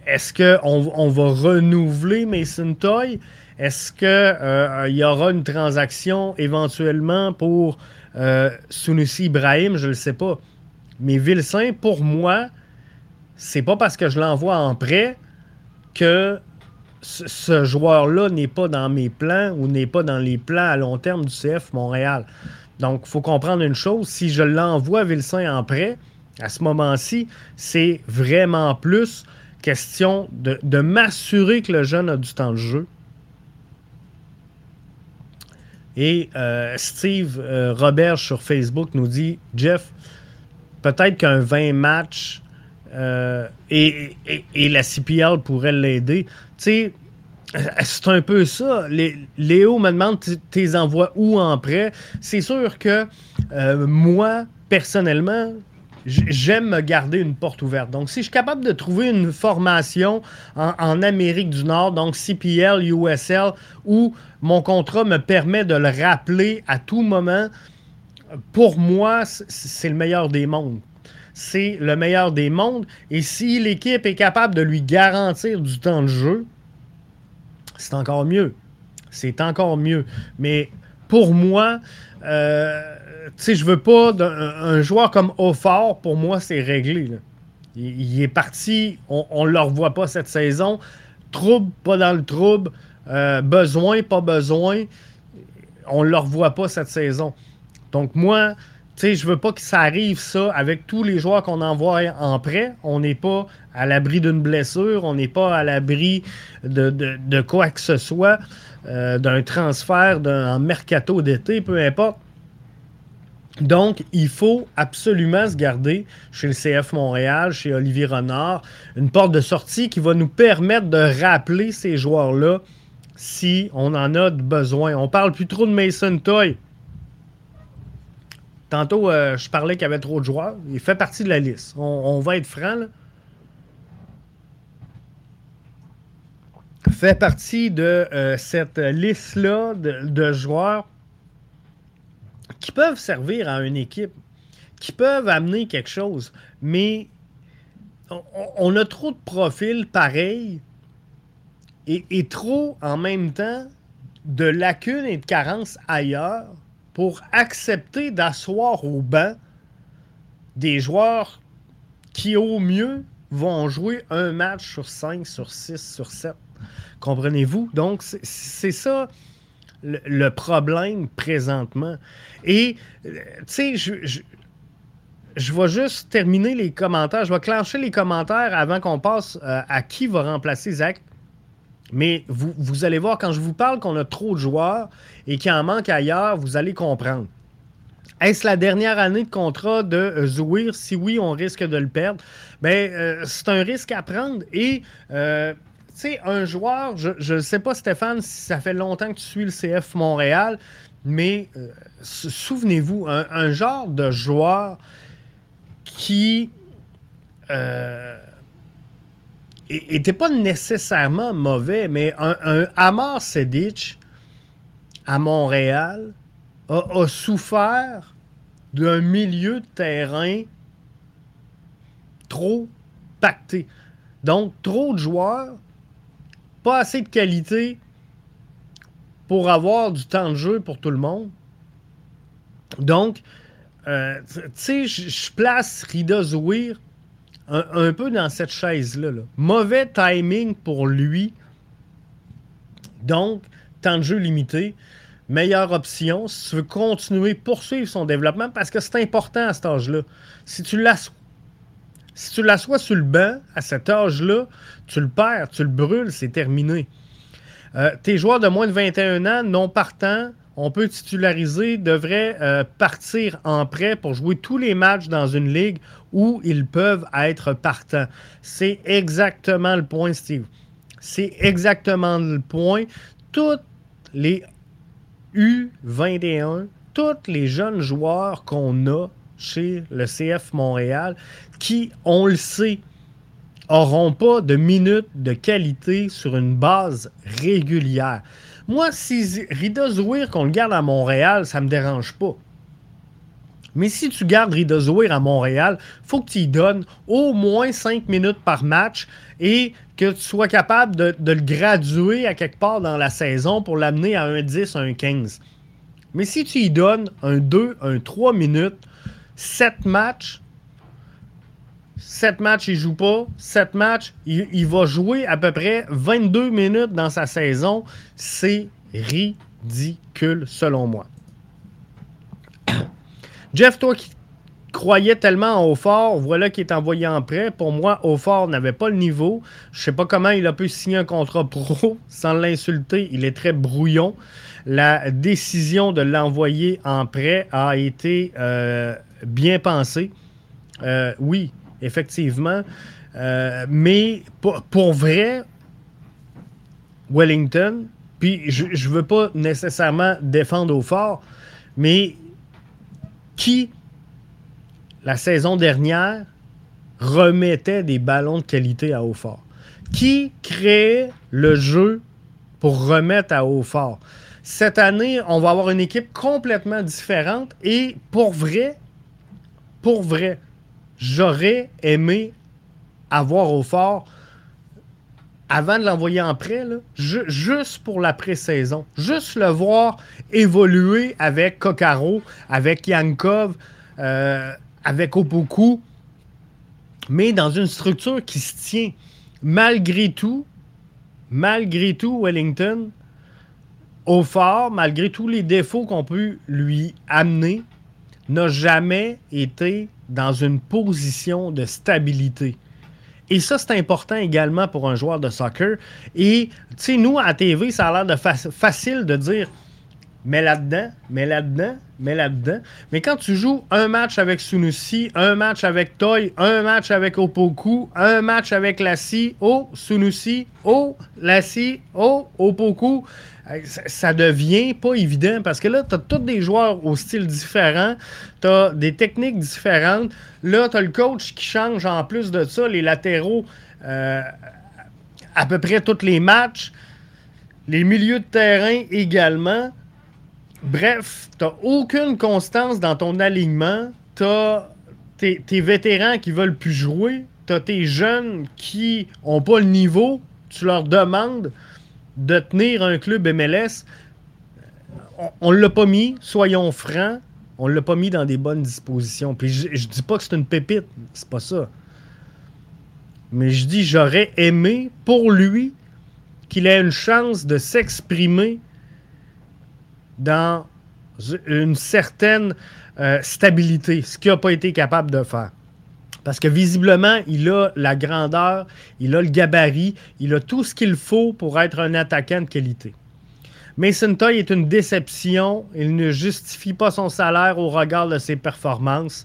est-ce qu'on on va renouveler Mason Toy? Est-ce qu'il euh, y aura une transaction éventuellement pour euh, Sunusi Ibrahim? Je ne le sais pas. Mais Vilsain, pour moi, c'est pas parce que je l'envoie en prêt que ce joueur-là n'est pas dans mes plans ou n'est pas dans les plans à long terme du CF Montréal. Donc, il faut comprendre une chose. Si je l'envoie Vilsain en prêt, À ce moment-ci, c'est vraiment plus question de, m'assurer que le jeune a du temps de jeu. Et euh, Steve euh, Robert sur Facebook nous dit Jeff, peut-être qu'un 20 matchs euh, et, la CPL pourrait l'aider. Sais, c'est un peu ça. Léo me demande tes envoies où en prêt? C'est sûr que moi, personnellement, j'aime me garder une porte ouverte. Donc, si je suis capable de trouver une formation en, Amérique du Nord, donc CPL, USL, où mon contrat me permet de le rappeler à tout moment, pour moi, c'est le meilleur des mondes. C'est le meilleur des mondes. Et si l'équipe est capable de lui garantir du temps de jeu, c'est encore mieux. C'est encore mieux. Mais pour moi, euh, tu sais, je veux pas un, joueur comme Offort, pour moi, c'est réglé. Il, est parti, on ne le revoit pas cette saison. Trouble, pas dans le trouble. Euh, besoin, pas besoin. On ne le revoit pas cette saison. Donc, moi, sais, je veux pas que ça arrive, ça, avec tous les joueurs qu'on envoie en prêt. On n'est pas à l'abri d'une blessure, on n'est pas à l'abri de, quoi que ce soit, euh, d'un transfert, d'un mercato d'été, peu importe. Donc, il faut absolument se garder chez le CF Montréal, chez Olivier Renard, une porte de sortie qui va nous permettre de rappeler ces joueurs-là si on en a besoin. On parle plus trop de Mason Toy. Tantôt, euh, je parlais qu'il y avait trop de joueurs. Il fait partie de la liste. On, va être franc. Là. Fait partie de euh, cette liste-là de joueurs qui peuvent servir à une équipe, qui peuvent amener quelque chose, mais on, a trop de profils pareils et, trop en même temps de lacunes et de carences ailleurs pour accepter d'asseoir au banc des joueurs qui, au mieux, vont jouer un match sur cinq, sur six, sur sept. Comprenez-vous? Donc, c'est ça le, problème présentement. Et, euh, tu sais, je, je, vais juste terminer les commentaires. Je vais clencher les commentaires avant qu'on passe euh, à qui va remplacer Zach. Mais vous, vous, allez voir, quand je vous parle qu'on a trop de joueurs et qu'il en manque ailleurs, vous allez comprendre. Est-ce la dernière année de contrat de euh, Zouir? Si oui, on risque de le perdre. Bien, c'est un risque à prendre. Et sais, un joueur, je ne sais pas, Stéphane, si ça fait longtemps que tu suis le CF Montréal, mais euh, souvenez-vous, un, genre de joueur qui n'était pas nécessairement mauvais, mais un, un Amar à Montréal a souffert d'un milieu de terrain trop pacté. Donc, trop de joueurs pas assez de qualité pour avoir du temps de jeu pour tout le monde. Donc, euh, tu sais, je place Rida Zouir un, peu dans cette chaise-là. Mauvais timing pour lui. Donc, temps de jeu limité. Meilleure option si tu veux continuer, poursuivre son développement parce que c'est important à cet âge-là. Si tu l'assois si tu sur le banc à cet âge-là, tu le perds, tu le brûles, c'est terminé. Euh, tes joueurs de moins de 21 ans non partants, on peut titulariser, devraient euh, partir en prêt pour jouer tous les matchs dans une ligue où ils peuvent être partants. C'est exactement le point, Steve. C'est exactement le point. Toutes les U21, tous les jeunes joueurs qu'on a chez le CF Montréal qui, on le sait, auront pas de minutes de qualité sur une base régulière. Moi, si Rida Zouir, qu'on le garde à Montréal, ça ne me dérange pas. Mais si tu gardes Rida Zouir à Montréal, faut que tu y donnes au moins 5 minutes par match et que tu sois capable de, de le graduer à quelque part dans la saison pour l'amener à un 10, un 15. Mais si tu y donnes un 2, un 3 minutes, 7 matchs, 7 matchs, il ne joue pas. 7 matchs, il, va jouer à peu près 22 minutes dans sa saison. C'est ridicule, selon moi. Jeff, toi qui croyait tellement au fort, voilà qu'il est envoyé en prêt. Pour moi, au n'avait pas le niveau. Je sais pas comment il a pu signer un contrat pro sans l'insulter. Il est très brouillon. La décision de l'envoyer en prêt a été euh, bien pensée. Euh, oui, effectivement. Euh, mais pour, vrai, Wellington, puis je ne veux pas nécessairement défendre au fort, mais qui, la saison dernière, remettait des ballons de qualité à Haut-Fort? Qui créait le jeu pour remettre à Haut-Fort? Cette année, on va avoir une équipe complètement différente et pour vrai, pour vrai, j'aurais aimé avoir au fort avant de l'envoyer en prêt, juste pour la pré-saison. Juste le voir évoluer avec Kokaro, avec Yankov, euh, avec Opoku, mais dans une structure qui se tient. Malgré tout, malgré tout, Wellington, au fort, malgré tous les défauts qu'on peut lui amener, n'a jamais été dans une position de stabilité. Et ça, c'est important également pour un joueur de soccer. Et, tu sais, nous, à TV, ça a l'air de facile de dire mais là-dedans, mais là-dedans, mais là-dedans. Mais quand tu joues un match avec Sunusi, un match avec Toy, un match avec Opoku, un match avec Lassie, oh, Sunusi, oh, Lassie, oh, Opoku, ça devient pas évident parce que là, tu as tous des joueurs au style différent, tu as des techniques différentes. Là, tu as le coach qui change en plus de ça, les latéraux euh, à peu près tous les matchs, les milieux de terrain également. Bref, tu n'as aucune constance dans ton alignement. Tu as tes, vétérans qui veulent plus jouer. Tu as tes jeunes qui n'ont pas le niveau. Tu leur demandes de tenir un club MLS, on ne l'a pas mis, soyons francs, on l'a pas mis dans des bonnes dispositions. Puis je, ne dis pas que c'est une pépite, c'est pas ça. Mais je dis, j'aurais aimé pour lui qu'il ait une chance de s'exprimer dans une certaine euh, stabilité, ce qu'il n'a pas été capable de faire. Parce que visiblement, il a la grandeur, il a le gabarit, il a tout ce qu'il faut pour être un attaquant de qualité. Mason Toy est une déception. Il ne justifie pas son salaire au regard de ses performances.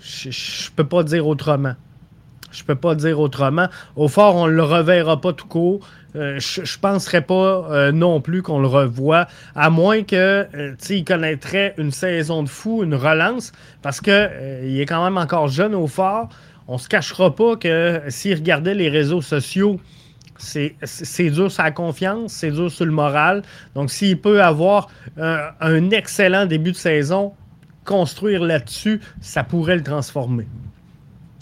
Je ne peux pas dire autrement. Je peux pas dire autrement. Au fort, on ne le reverra pas tout court. Euh, je ne penserais pas euh, non plus qu'on le revoie, à moins que euh, il connaîtrait une saison de fou, une relance, parce qu'il est quand même encore jeune au fort. On se cachera pas que s'il regardait les réseaux sociaux, c'est dur sur la confiance, c'est dur sur le moral. Donc, s'il peut avoir un excellent début de saison, construire là-dessus, ça pourrait le transformer.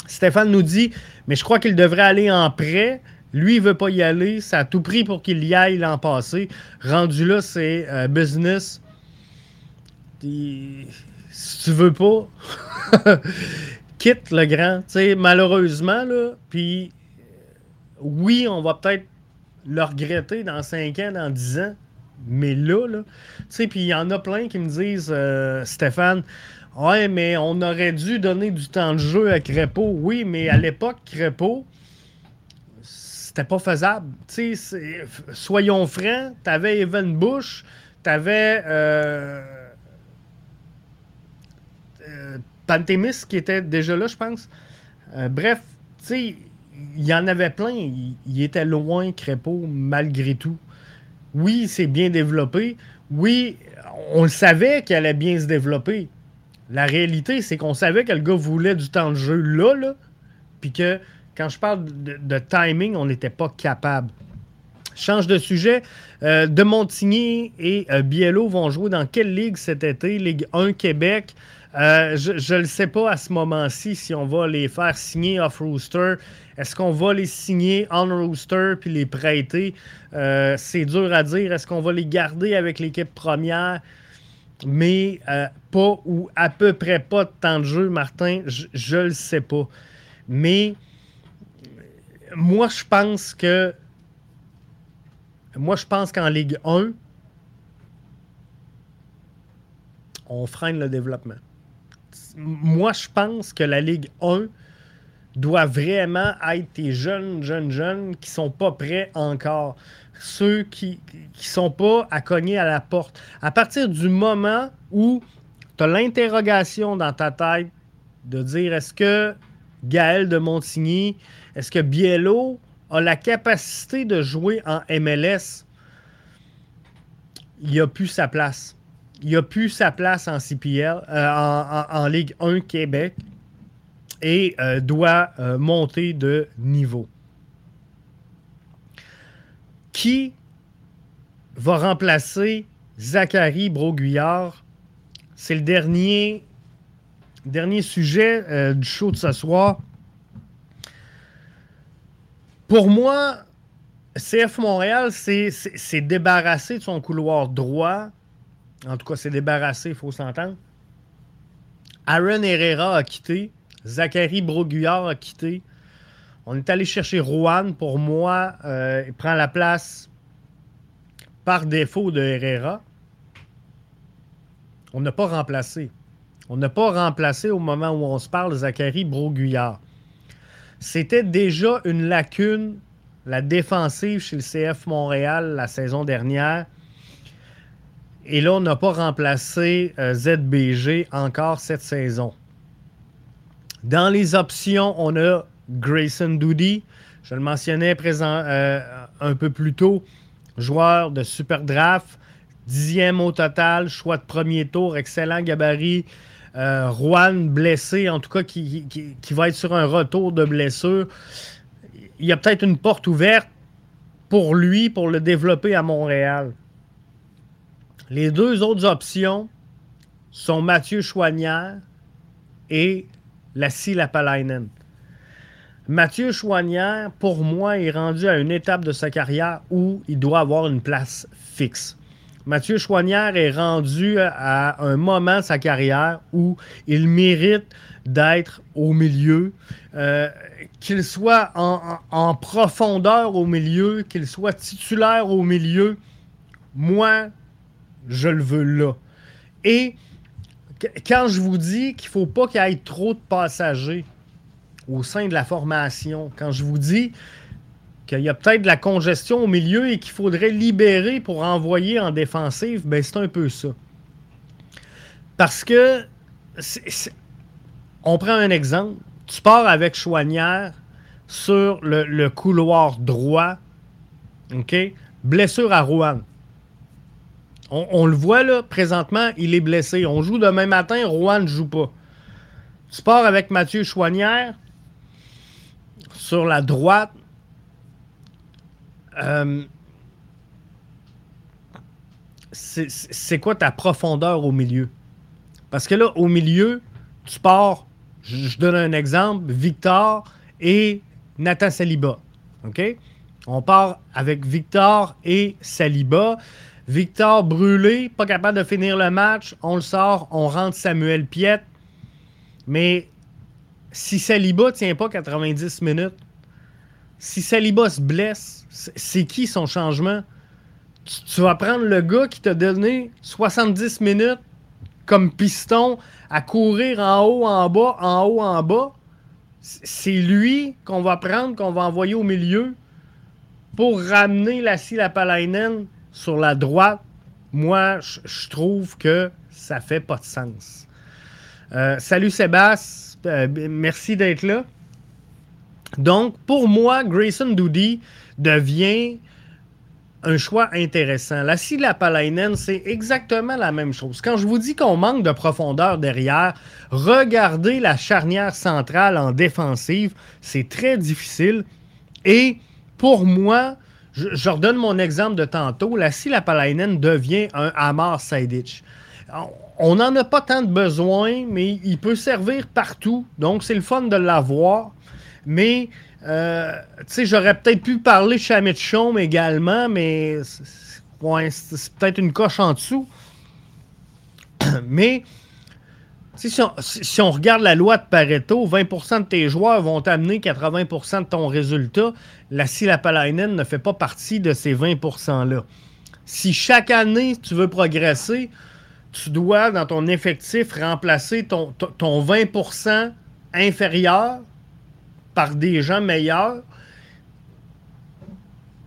Stéphane nous dit, mais je crois qu'il devrait aller en prêt. Lui, il veut pas y aller. Ça a tout pris pour qu'il y aille l'an passé. Rendu là, c'est euh, business. si tu veux pas, quitte le grand. malheureusement, là, puis oui, on va peut-être le regretter dans 5 ans, dans 10 ans. Mais là, là, tu sais, puis il y en a plein qui me disent, euh, Stéphane, ouais, mais on aurait dû donner du temps de jeu à Crépeau. Oui, mais à l'époque, Crépeau, c'était pas faisable. soyons francs, t'avais Evan Bush, t'avais euh, euh, Pantémis qui était déjà là, je pense. Euh, bref, il y en avait plein. Il, était loin, Crépeau, malgré tout. Oui, c'est bien développé. Oui, on le savait qu'il allait bien se développer. La réalité, c'est qu'on savait que le gars voulait du temps de jeu là, là puis que quand je parle de, timing, on n'était pas capable. Change de sujet. Euh, de Montigny et euh, Biello vont jouer dans quelle ligue cet été? Ligue 1 Québec. Euh, je ne le sais pas à ce moment-ci si on va les faire signer off-rooster. Est-ce qu'on va les signer on-rooster puis les prêter? c'est dur à dire. Est-ce qu'on va les garder avec l'équipe première? Mais pas ou à peu près pas de temps de jeu, Martin, je ne le sais pas. Mais moi, je pense que. Moi, je pense qu'en Ligue 1, on freine le développement. moi, je pense que la Ligue 1 doit vraiment être tes jeunes, jeunes, jeunes qui sont pas prêts encore. Ceux qui ne sont pas à cogner à la porte. À partir du moment où tu as l'interrogation dans ta tête de dire est-ce que Gaël de Montigny, est-ce que Biello a la capacité de jouer en MLS? Il a plus sa place. Il a plus sa place en CPL, euh, en, Ligue 1 Québec et euh, doit euh, monter de niveau. Qui va remplacer Zachary Broguillard? C'est le dernier, dernier sujet euh, du show de ce soir. Pour moi, CF Montréal s'est débarrassé de son couloir droit. En tout cas, c'est débarrassé, il faut s'entendre. Aaron Herrera a quitté. Zachary Broguillard a quitté. On est allé chercher Rouen. Pour moi, euh, il prend la place par défaut de Herrera. On n'a pas remplacé. On n'a pas remplacé au moment où on se parle Zachary Broguillard. C'était déjà une lacune, la défensive chez le CF Montréal la saison dernière. Et là, on n'a pas remplacé euh, ZBG encore cette saison. Dans les options, on a Grayson Doody. Je le mentionnais présent, euh, un peu plus tôt. Joueur de super draft. Dixième au total. Choix de premier tour. Excellent gabarit. Euh, Juan blessé, en tout cas, qui, va être sur un retour de blessure. Il y a peut-être une porte ouverte pour lui, pour le développer à Montréal. Les deux autres options sont Mathieu Chouanière et Lassie Lapalainen. Mathieu Chouanière, pour moi, est rendu à une étape de sa carrière où il doit avoir une place fixe. Mathieu Chouanière est rendu à un moment de sa carrière où il mérite d'être au milieu, euh, qu'il soit en, en, profondeur au milieu, qu'il soit titulaire au milieu. Moi, je le veux là. Et quand je vous dis qu'il ne faut pas qu'il y ait trop de passagers au sein de la formation, quand je vous dis qu'il y a peut-être de la congestion au milieu et qu'il faudrait libérer pour envoyer en défensive, ben c'est un peu ça. Parce que, on prend un exemple, tu pars avec Chouanière sur le, couloir droit? Blessure à Rouen. On, le voit là, présentement, il est blessé. On joue demain matin, Rouen ne joue pas. Tu pars avec Mathieu Chouanière sur la droite. Euh, c'est quoi ta profondeur au milieu? Parce que là, au milieu, tu pars, je, donne un exemple, Victor et Nathan Saliba. On part avec Victor et Saliba. Victor brûlé, pas capable de finir le match. On le sort, on rentre Samuel Piette. Mais si Saliba tient pas 90 minutes, si Saliba se blesse, c'est qui son changement? Tu, vas prendre le gars qui t'a donné 70 minutes comme piston à courir en haut, en bas, en haut, en bas. C'est lui qu'on va prendre, qu'on va envoyer au milieu pour ramener la Lapalainen sur la droite, moi, je trouve que ça fait pas de sens. Euh, salut Sébastien, euh, merci d'être là. Donc, pour moi, Grayson Doody devient un choix intéressant. La Palainen, c'est exactement la même chose. Quand je vous dis qu'on manque de profondeur derrière, regardez la charnière centrale en défensive, c'est très difficile. Et pour moi, je, redonne mon exemple de tantôt. La Lapalainen devient un Amar Saidic. On n'en a pas tant de besoin, mais il peut servir partout. Donc, c'est le fun de l'avoir. Mais, euh, sais, j'aurais peut-être pu parler Chaume également, mais c'est peut-être une coche en dessous. mais, si on, regarde la loi de Pareto, 20% de tes joueurs vont t'amener 80% de ton résultat. La Silapalainen ne fait pas partie de ces 20%-là. Si chaque année, tu veux progresser, tu dois, dans ton effectif, remplacer ton, ton 20% inférieur par des gens meilleurs.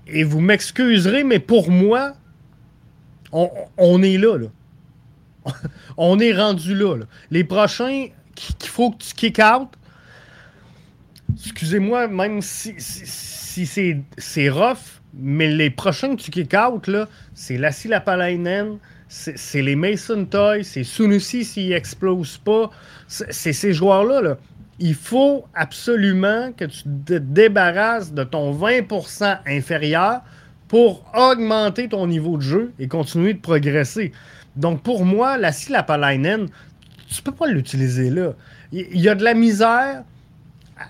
Et vous m'excuserez, mais pour moi, on, est là. on est rendu là, Les prochains qu'il faut que tu kick out, excusez-moi, même si, si, c'est rough, mais les prochains que tu kick out, c'est Lassie Lapalainen, c'est les Mason Toys, c'est Sunusi s'il explose pas. C'est ces joueurs-là. Là. Il faut absolument que tu te débarrasses de ton 20% inférieur pour augmenter ton niveau de jeu et continuer de progresser. Donc, pour moi, la Lapalainen, tu peux pas l'utiliser là. Il y a de la misère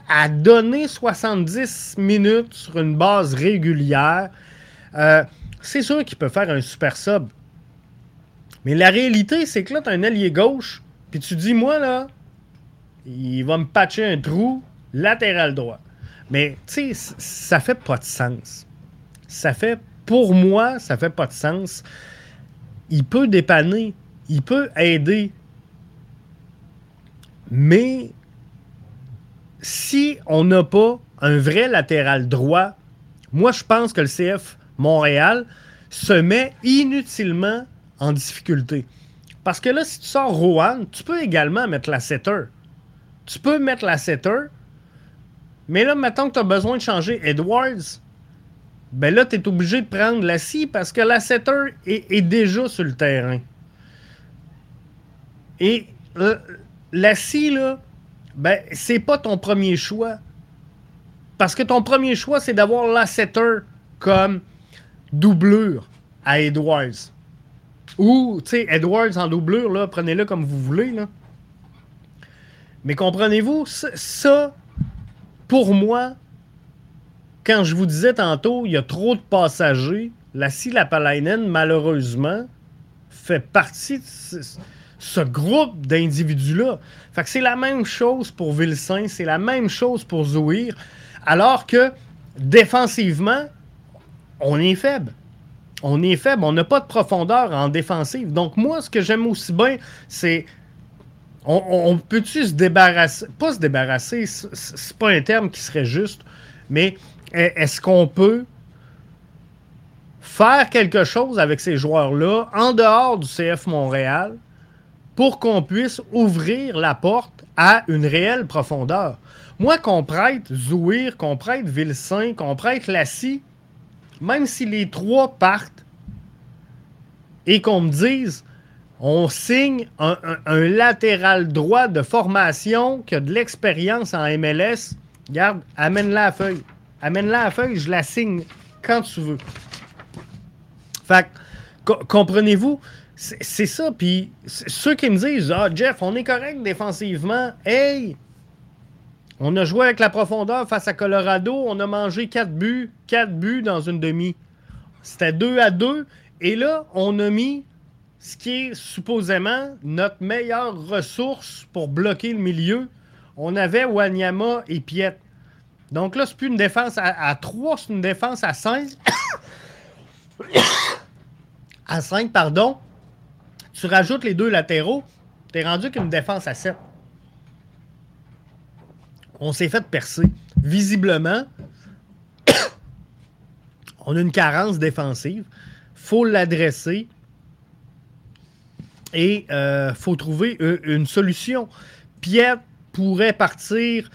à donner 70 minutes sur une base régulière. Euh, c'est sûr qu'il peut faire un super sub. Mais la réalité, c'est que là, tu as un allié gauche, puis tu dis, moi, là, il va me patcher un trou latéral droit. Mais, tu sais, ça fait pas de sens. Ça fait, pour moi, ça fait pas de sens. Il peut dépanner, il peut aider. Mais si on n'a pas un vrai latéral droit, moi, je pense que le CF Montréal se met inutilement en difficulté. Parce que là, si tu sors Rohan, tu peux également mettre la setter. Tu peux mettre la mais là, maintenant que tu as besoin de changer Edwards, ben là, tu es obligé de prendre la scie parce que la est, déjà sur le terrain. Et euh, la scie, là, ben, c'est pas ton premier choix. Parce que ton premier choix, c'est d'avoir la comme doublure à Edwards. Ou, tu sais, Edwards en doublure, là, prenez-le comme vous voulez, là. Mais comprenez-vous, ça, pour moi, quand je vous disais tantôt, il y a trop de passagers, la Lapalainen, malheureusement, fait partie de ce, groupe d'individus-là. Fait que c'est la même chose pour Vilsain, c'est la même chose pour Zouir, alors que défensivement, on est faible. On est faible, on n'a pas de profondeur en défensive. Donc moi, ce que j'aime aussi bien, c'est on, peut-tu se débarrasser, pas se débarrasser, c'est pas un terme qui serait juste, mais est-ce qu'on peut faire quelque chose avec ces joueurs-là en dehors du CF Montréal pour qu'on puisse ouvrir la porte à une réelle profondeur? Moi, qu'on prête Zouir, qu'on prête Vilsain, qu'on prête Lassie, même si les trois partent et qu'on me dise on signe un, latéral droit de formation qui a de l'expérience en MLS. Regarde, amène-la à feuille. Amène-la à feuille, je la signe quand tu veux. Fait comprenez-vous? C'est ça. Puis ceux qui me disent Ah, Jeff, on est correct défensivement. Hey, on a joué avec la profondeur face à Colorado. On a mangé 4 buts. 4 buts dans une demi. C'était 2 à 2. Et là, on a mis ce qui est supposément notre meilleure ressource pour bloquer le milieu. On avait Wanyama et Piet. Donc là, c'est plus une défense à, 3, c'est une défense à 5. à 5, pardon. Tu rajoutes les deux latéraux, tu es rendu qu'une défense à 7. On s'est fait percer. Visiblement, on a une carence défensive. faut l'adresser et il euh, faut trouver une solution. Pierre pourrait partir.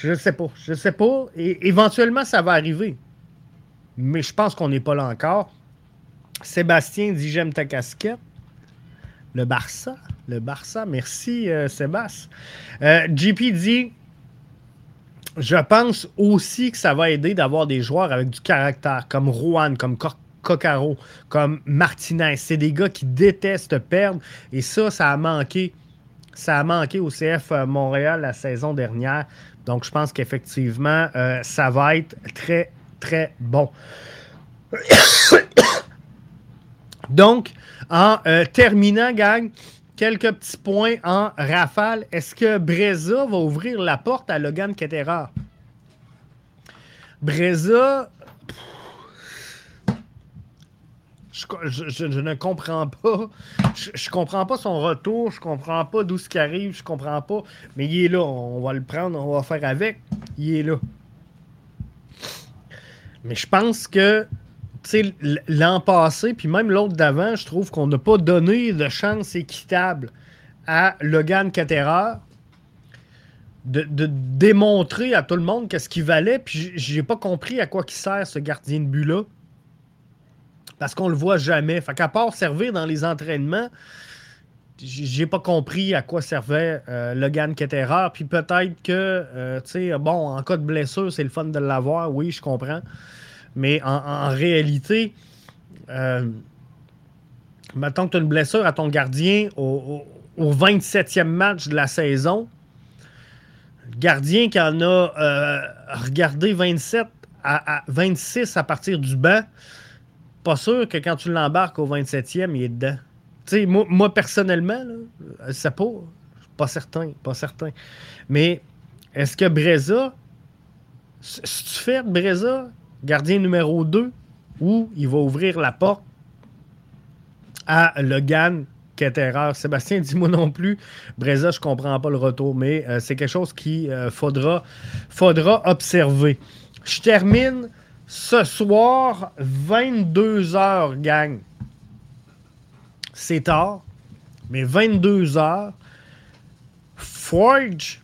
Je ne sais pas. Je ne sais pas. Et éventuellement, ça va arriver. Mais je pense qu'on n'est pas là encore. Sébastien dit J'aime ta casquette. Le Barça. Le Barça. Merci, euh, Sébastien. Euh, JP dit Je pense aussi que ça va aider d'avoir des joueurs avec du caractère, comme Rouen, comme Cork Coccaro, comme Martinez. C'est des gars qui détestent perdre. Et ça, ça a manqué. Ça a manqué au CF euh, Montréal la saison dernière. Donc, je pense qu'effectivement, euh, ça va être très, très bon. Donc, en euh, terminant, gang, quelques petits points en rafale. Est-ce que Breza va ouvrir la porte à Logan Ketterer? Breza, Je, ne comprends pas. Je, comprends pas son retour. Je comprends pas d'où ce qui arrive. Je comprends pas. Mais il est là. On va le prendre. On va faire avec. Il est là. Mais je pense que l'an passé, puis même l'autre d'avant, je trouve qu'on n'a pas donné de chance équitable à Logan Caterra de, démontrer à tout le monde qu'est-ce qu'il valait. Puis j'ai pas compris à quoi qui sert ce gardien de but-là. Parce qu'on le voit jamais. Fait qu'à part servir dans les entraînements, j'ai pas compris à quoi servait euh, Logan Ketterer. Puis peut-être que, euh, tu sais, bon, en cas de blessure, c'est le fun de l'avoir. Oui, je comprends. Mais en, réalité, euh, mettons que tu as une blessure à ton gardien au, 27e match de la saison. Le gardien qui en a euh, regardé 27 à, 26 à partir du banc, pas sûr que quand tu l'embarques au 27e, il est dedans. Tu sais, moi, personnellement, c'est pas, pas certain, pas certain. Mais est-ce que Breza, si tu fais Breza gardien numéro 2, où il va ouvrir la porte à Logan Ketterer. Sébastien, dis-moi non plus. Breza, je comprends pas le retour, mais euh, c'est quelque chose qu'il euh, faudra, faudra observer. Je termine ce soir, 22h, gang. C'est tard, mais 22h. Forge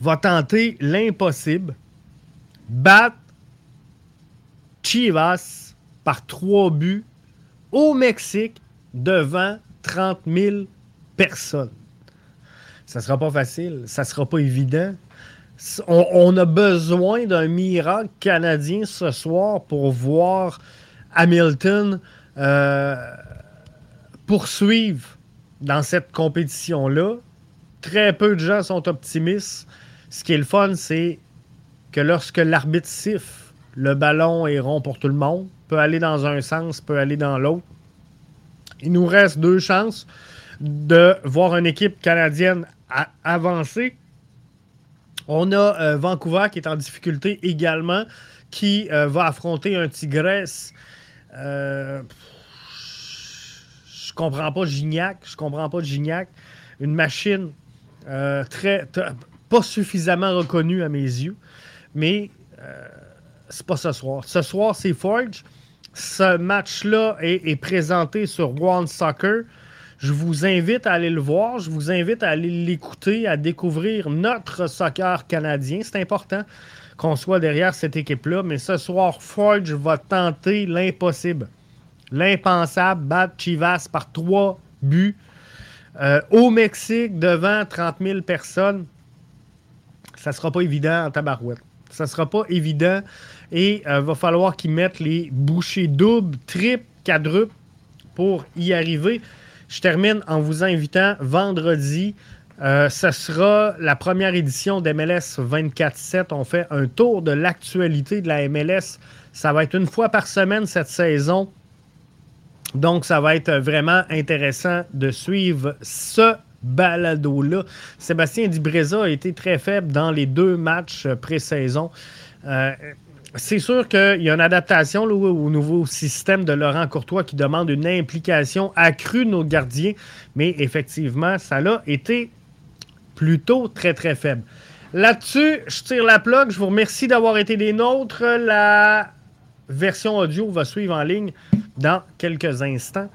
va tenter l'impossible battre Chivas par trois buts au Mexique devant 30 000 personnes. Ça ne sera pas facile, ça ne sera pas évident. On, a besoin d'un miracle canadien ce soir pour voir Hamilton euh, poursuivre dans cette compétition-là. Très peu de gens sont optimistes. Ce qui est le fun, c'est que lorsque l'arbitre siffle, le ballon est rond pour tout le monde, peut aller dans un sens, peut aller dans l'autre. Il nous reste deux chances de voir une équipe canadienne avancer. On a euh, Vancouver qui est en difficulté également, qui euh, va affronter un Tigresse. Euh, je comprends pas Gignac. Je comprends pas Gignac. Une machine très, pas suffisamment reconnue à mes yeux mais euh, c'est pas ce soir. Ce soir, c'est Forge. Ce match-là est, présenté sur One Soccer. Je vous invite à aller le voir. Je vous invite à aller l'écouter, à découvrir notre soccer canadien. C'est important qu'on soit derrière cette équipe-là. Mais ce soir, Forge va tenter l'impossible. L'impensable, battre Chivas par trois buts euh, au Mexique devant 30 000 personnes. Ça ne sera pas évident en tabarouette. Ça ne sera pas évident. Et il euh, va falloir qu'ils mettent les bouchées doubles, triples, quadruples pour y arriver. Je termine en vous invitant vendredi. Euh, ce sera la première édition d'MLS 24-7. On fait un tour de l'actualité de la MLS. Ça va être une fois par semaine cette saison. Donc, ça va être vraiment intéressant de suivre ce balado-là. Sébastien Dibreza a été très faible dans les deux matchs pré-saison. Euh, c'est sûr qu'il y a une adaptation au nouveau système de Laurent Courtois qui demande une implication accrue de nos gardiens, mais effectivement, ça a été plutôt très, très faible. Là-dessus, je tire la plug. Je vous remercie d'avoir été des nôtres. La version audio va suivre en ligne dans quelques instants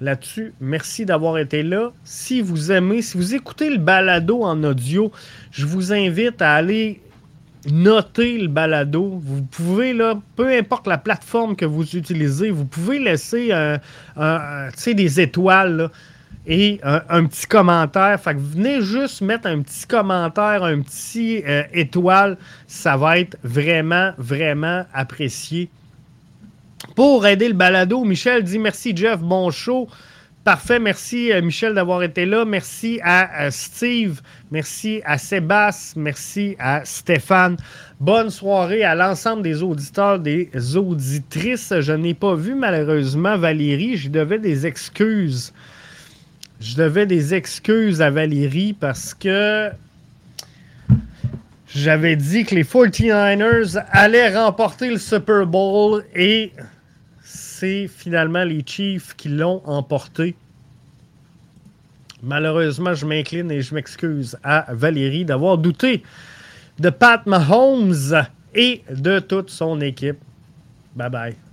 là-dessus. Merci d'avoir été là. Si vous aimez, si vous écoutez le balado en audio, je vous invite à aller noter le balado. Vous pouvez, peu importe la plateforme que vous utilisez, vous pouvez laisser des étoiles et un, petit commentaire. Fait que venez juste mettre un petit commentaire, un petit euh, étoile. Ça va être vraiment, vraiment apprécié. Pour aider le balado, Michel dit merci Jeff, bon show. Parfait, merci euh, Michel d'avoir été là. Merci à euh, Steve, merci à Sébastien, merci à Stéphane. Bonne soirée à l'ensemble des auditeurs, des auditrices. Je n'ai pas vu malheureusement Valérie, je devais des excuses. Je devais des excuses à Valérie parce que j'avais dit que les 49ers allaient remporter le Super Bowl et c'est finalement les Chiefs qui l'ont emporté. Malheureusement, je m'incline et je m'excuse à Valérie d'avoir douté de Pat Mahomes et de toute son équipe. Bye bye.